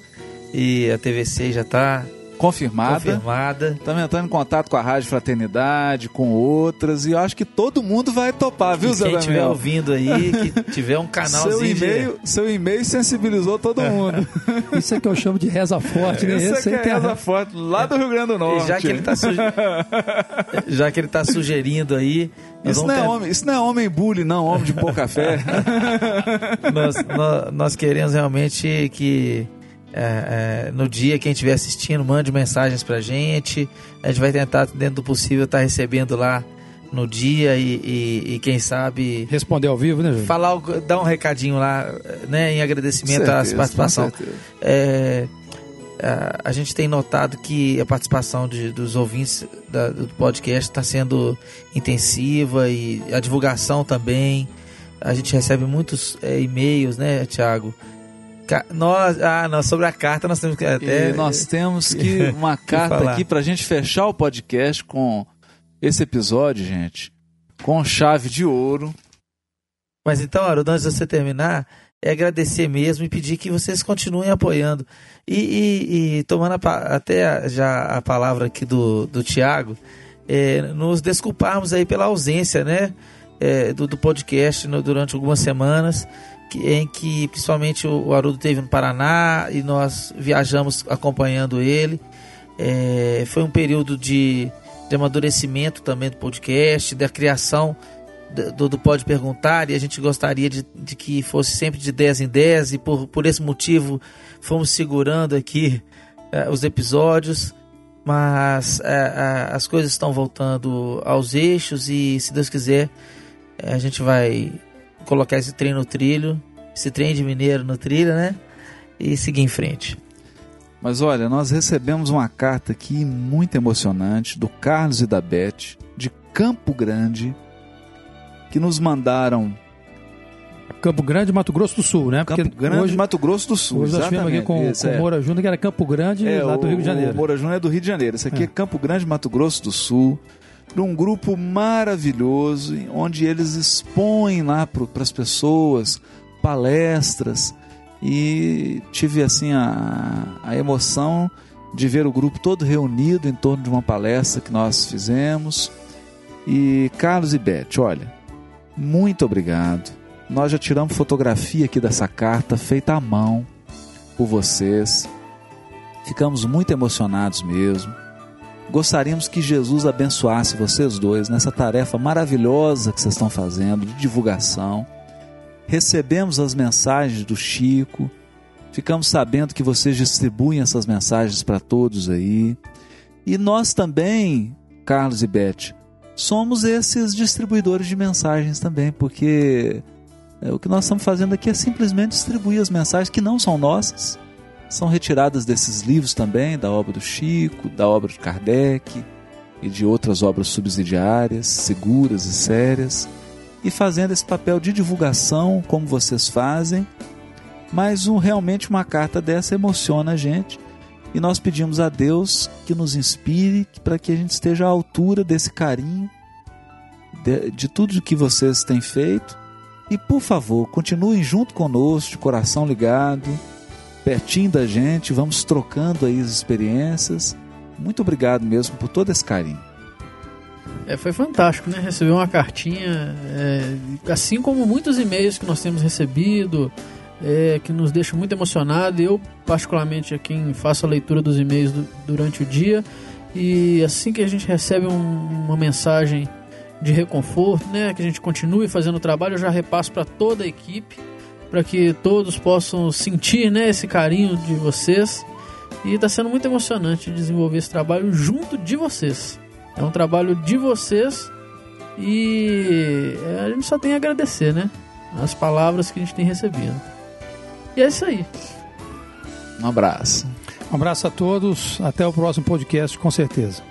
e a TVC já está Confirmada. confirmada. Estamos entrando em contato com a Rádio Fraternidade, com outras, e eu acho que todo mundo vai topar, viu, E Zé quem estiver ouvindo aí, que tiver um Seu canalzinho de- e-mail, seu e-mail sensibilizou todo mundo. Isso é que eu chamo de reza forte, né? Isso é tem a- essa foto lá do Rio Grande do E Norte. já que ele está já que ele tá sugerindo aí, nós Isso não, é ter- homem, isso não é homem bully, não, homem de pouca fé. nós, nó- nós queremos realmente que é, é, no dia quem estiver assistindo mande mensagens pra gente. A gente vai tentar, dentro do possível, estar recebendo lá no dia e, e- e quem sabe Responder ao vivo, né, Júlio? falar, dar um recadinho lá, né, em agradecimento à Certeza, participação. com certeza. É, a, a gente tem notado que a participação de- dos ouvintes da- do podcast está sendo intensiva e a divulgação também. A gente recebe muitos é, e-mails, né, Tiago? Nós, ah, nós, sobre a carta nós temos que até. E nós temos que uma carta falar. aqui pra gente fechar o podcast com esse episódio, gente, com chave de ouro. Mas então, Haroldo, antes de você terminar, é agradecer mesmo e pedir que vocês continuem apoiando. E, e- e tomando a até a- já a palavra aqui do, do Tiago, é, nos desculparmos aí pela ausência né, é, do, do podcast no- durante algumas semanas, que- em que principalmente o, Haroldo teve no Paraná e nós viajamos acompanhando ele. É, foi um período de, de amadurecimento também do podcast, da criação do, do Pode Perguntar e a gente gostaria de, de que fosse sempre de 10 em 10 e por, por esse motivo fomos segurando aqui eh, os episódios, mas eh, eh, as coisas estão voltando aos eixos e se Deus quiser eh, a gente vai colocar esse trem no trilho, esse trem de mineiro no trilho, né? E seguir em frente. Mas olha, nós recebemos uma carta aqui muito emocionante do Carlos e da Beth, de Campo Grande, que nos mandaram Campo Grande, Mato Grosso do Sul, né? Campo Grande, hoje, Mato Grosso do Sul. hoje nós estivemos aqui com, exatamente, isso, com o é. Moura Júnior, que era Campo Grande, É, lá do o- Rio de Janeiro. O Moura Júnior é do Rio de Janeiro. Esse aqui é. É. Campo Grande, Mato Grosso do Sul. De um grupo maravilhoso, onde eles expõem lá para as pessoas palestras e tive assim a, a emoção de ver o grupo todo reunido em torno de uma palestra que nós fizemos. E Carlos e Beth, olha, muito obrigado. Nós já tiramos fotografia aqui dessa carta feita à mão por vocês. Ficamos muito emocionados mesmo. Gostaríamos que Jesus abençoasse vocês dois nessa tarefa maravilhosa que vocês estão fazendo de divulgação. Recebemos as mensagens do Chico, ficamos sabendo que vocês distribuem essas mensagens para todos aí. E nós também, Carlos e Beth, somos esses distribuidores de mensagens também, porque é, o que nós estamos fazendo aqui é simplesmente distribuir as mensagens que não são nossas são retiradas desses livros também, da obra do Chico, da obra de Kardec e de outras obras subsidiárias, seguras e sérias, e fazendo esse papel de divulgação, como vocês fazem. Mas um, realmente uma carta dessa emociona a gente e nós pedimos a Deus que nos inspire para que a gente esteja à altura desse carinho, de, de tudo que vocês têm feito. E por favor, continuem junto conosco, de coração ligado pertinho da gente, vamos trocando aí as experiências. Muito obrigado mesmo por todo esse carinho. É, foi fantástico, né? Receber uma cartinha, é, assim como muitos e-mails que nós temos recebido, é, que nos deixa muito emocionado. Eu, particularmente, é quem faço a leitura dos e-mails do, durante o dia. E assim que a gente recebe um, uma mensagem de reconforto, né, que a gente continue fazendo o trabalho, eu já repasso para toda a equipe para que todos possam sentir né, esse carinho de vocês. E está sendo muito emocionante desenvolver esse trabalho junto de vocês. É um trabalho de vocês e é, a gente só tem a agradecer, né? As palavras que a gente tem recebido. E é isso aí. Um abraço. Um abraço a todos. Até o próximo podcast, com certeza.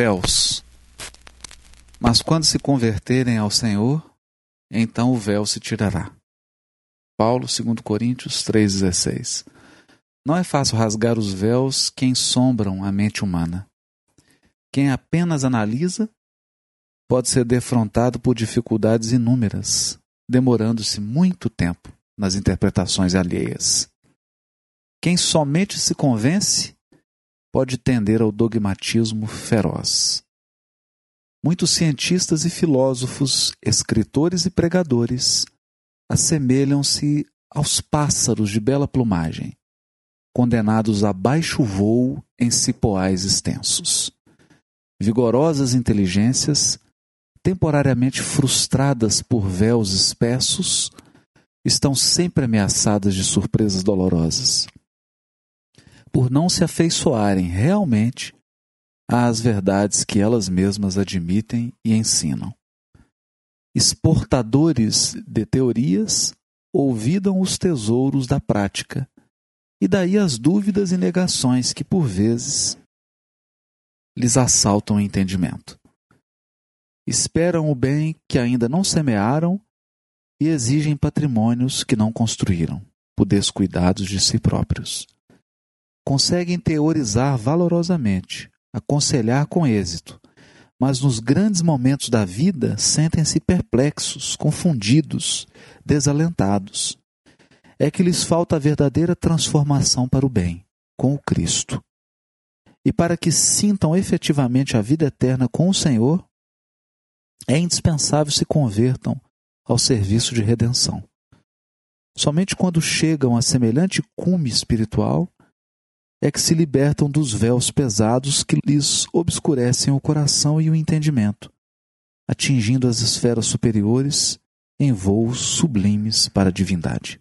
Véus. Mas quando se converterem ao Senhor, então o véu se tirará. Paulo, 2 Coríntios 3,16. Não é fácil rasgar os véus que ensombram a mente humana. Quem apenas analisa pode ser defrontado por dificuldades inúmeras, demorando-se muito tempo nas interpretações alheias. Quem somente se convence pode tender ao dogmatismo feroz. Muitos cientistas e filósofos, escritores e pregadores assemelham-se aos pássaros de bela plumagem, condenados a baixo voo em cipoais extensos. Vigorosas inteligências, temporariamente frustradas por véus espessos, estão sempre ameaçadas de surpresas dolorosas por não se afeiçoarem realmente às verdades que elas mesmas admitem e ensinam. Exportadores de teorias ouvidam os tesouros da prática, e daí as dúvidas e negações que, por vezes, lhes assaltam o entendimento. Esperam o bem que ainda não semearam e exigem patrimônios que não construíram, por descuidados de si próprios conseguem teorizar valorosamente, aconselhar com êxito, mas nos grandes momentos da vida sentem-se perplexos, confundidos, desalentados. É que lhes falta a verdadeira transformação para o bem, com o Cristo. E para que sintam efetivamente a vida eterna com o Senhor, é indispensável se convertam ao serviço de redenção. Somente quando chegam a semelhante cume espiritual é que se libertam dos véus pesados que lhes obscurecem o coração e o entendimento, atingindo as esferas superiores em voos sublimes para a divindade.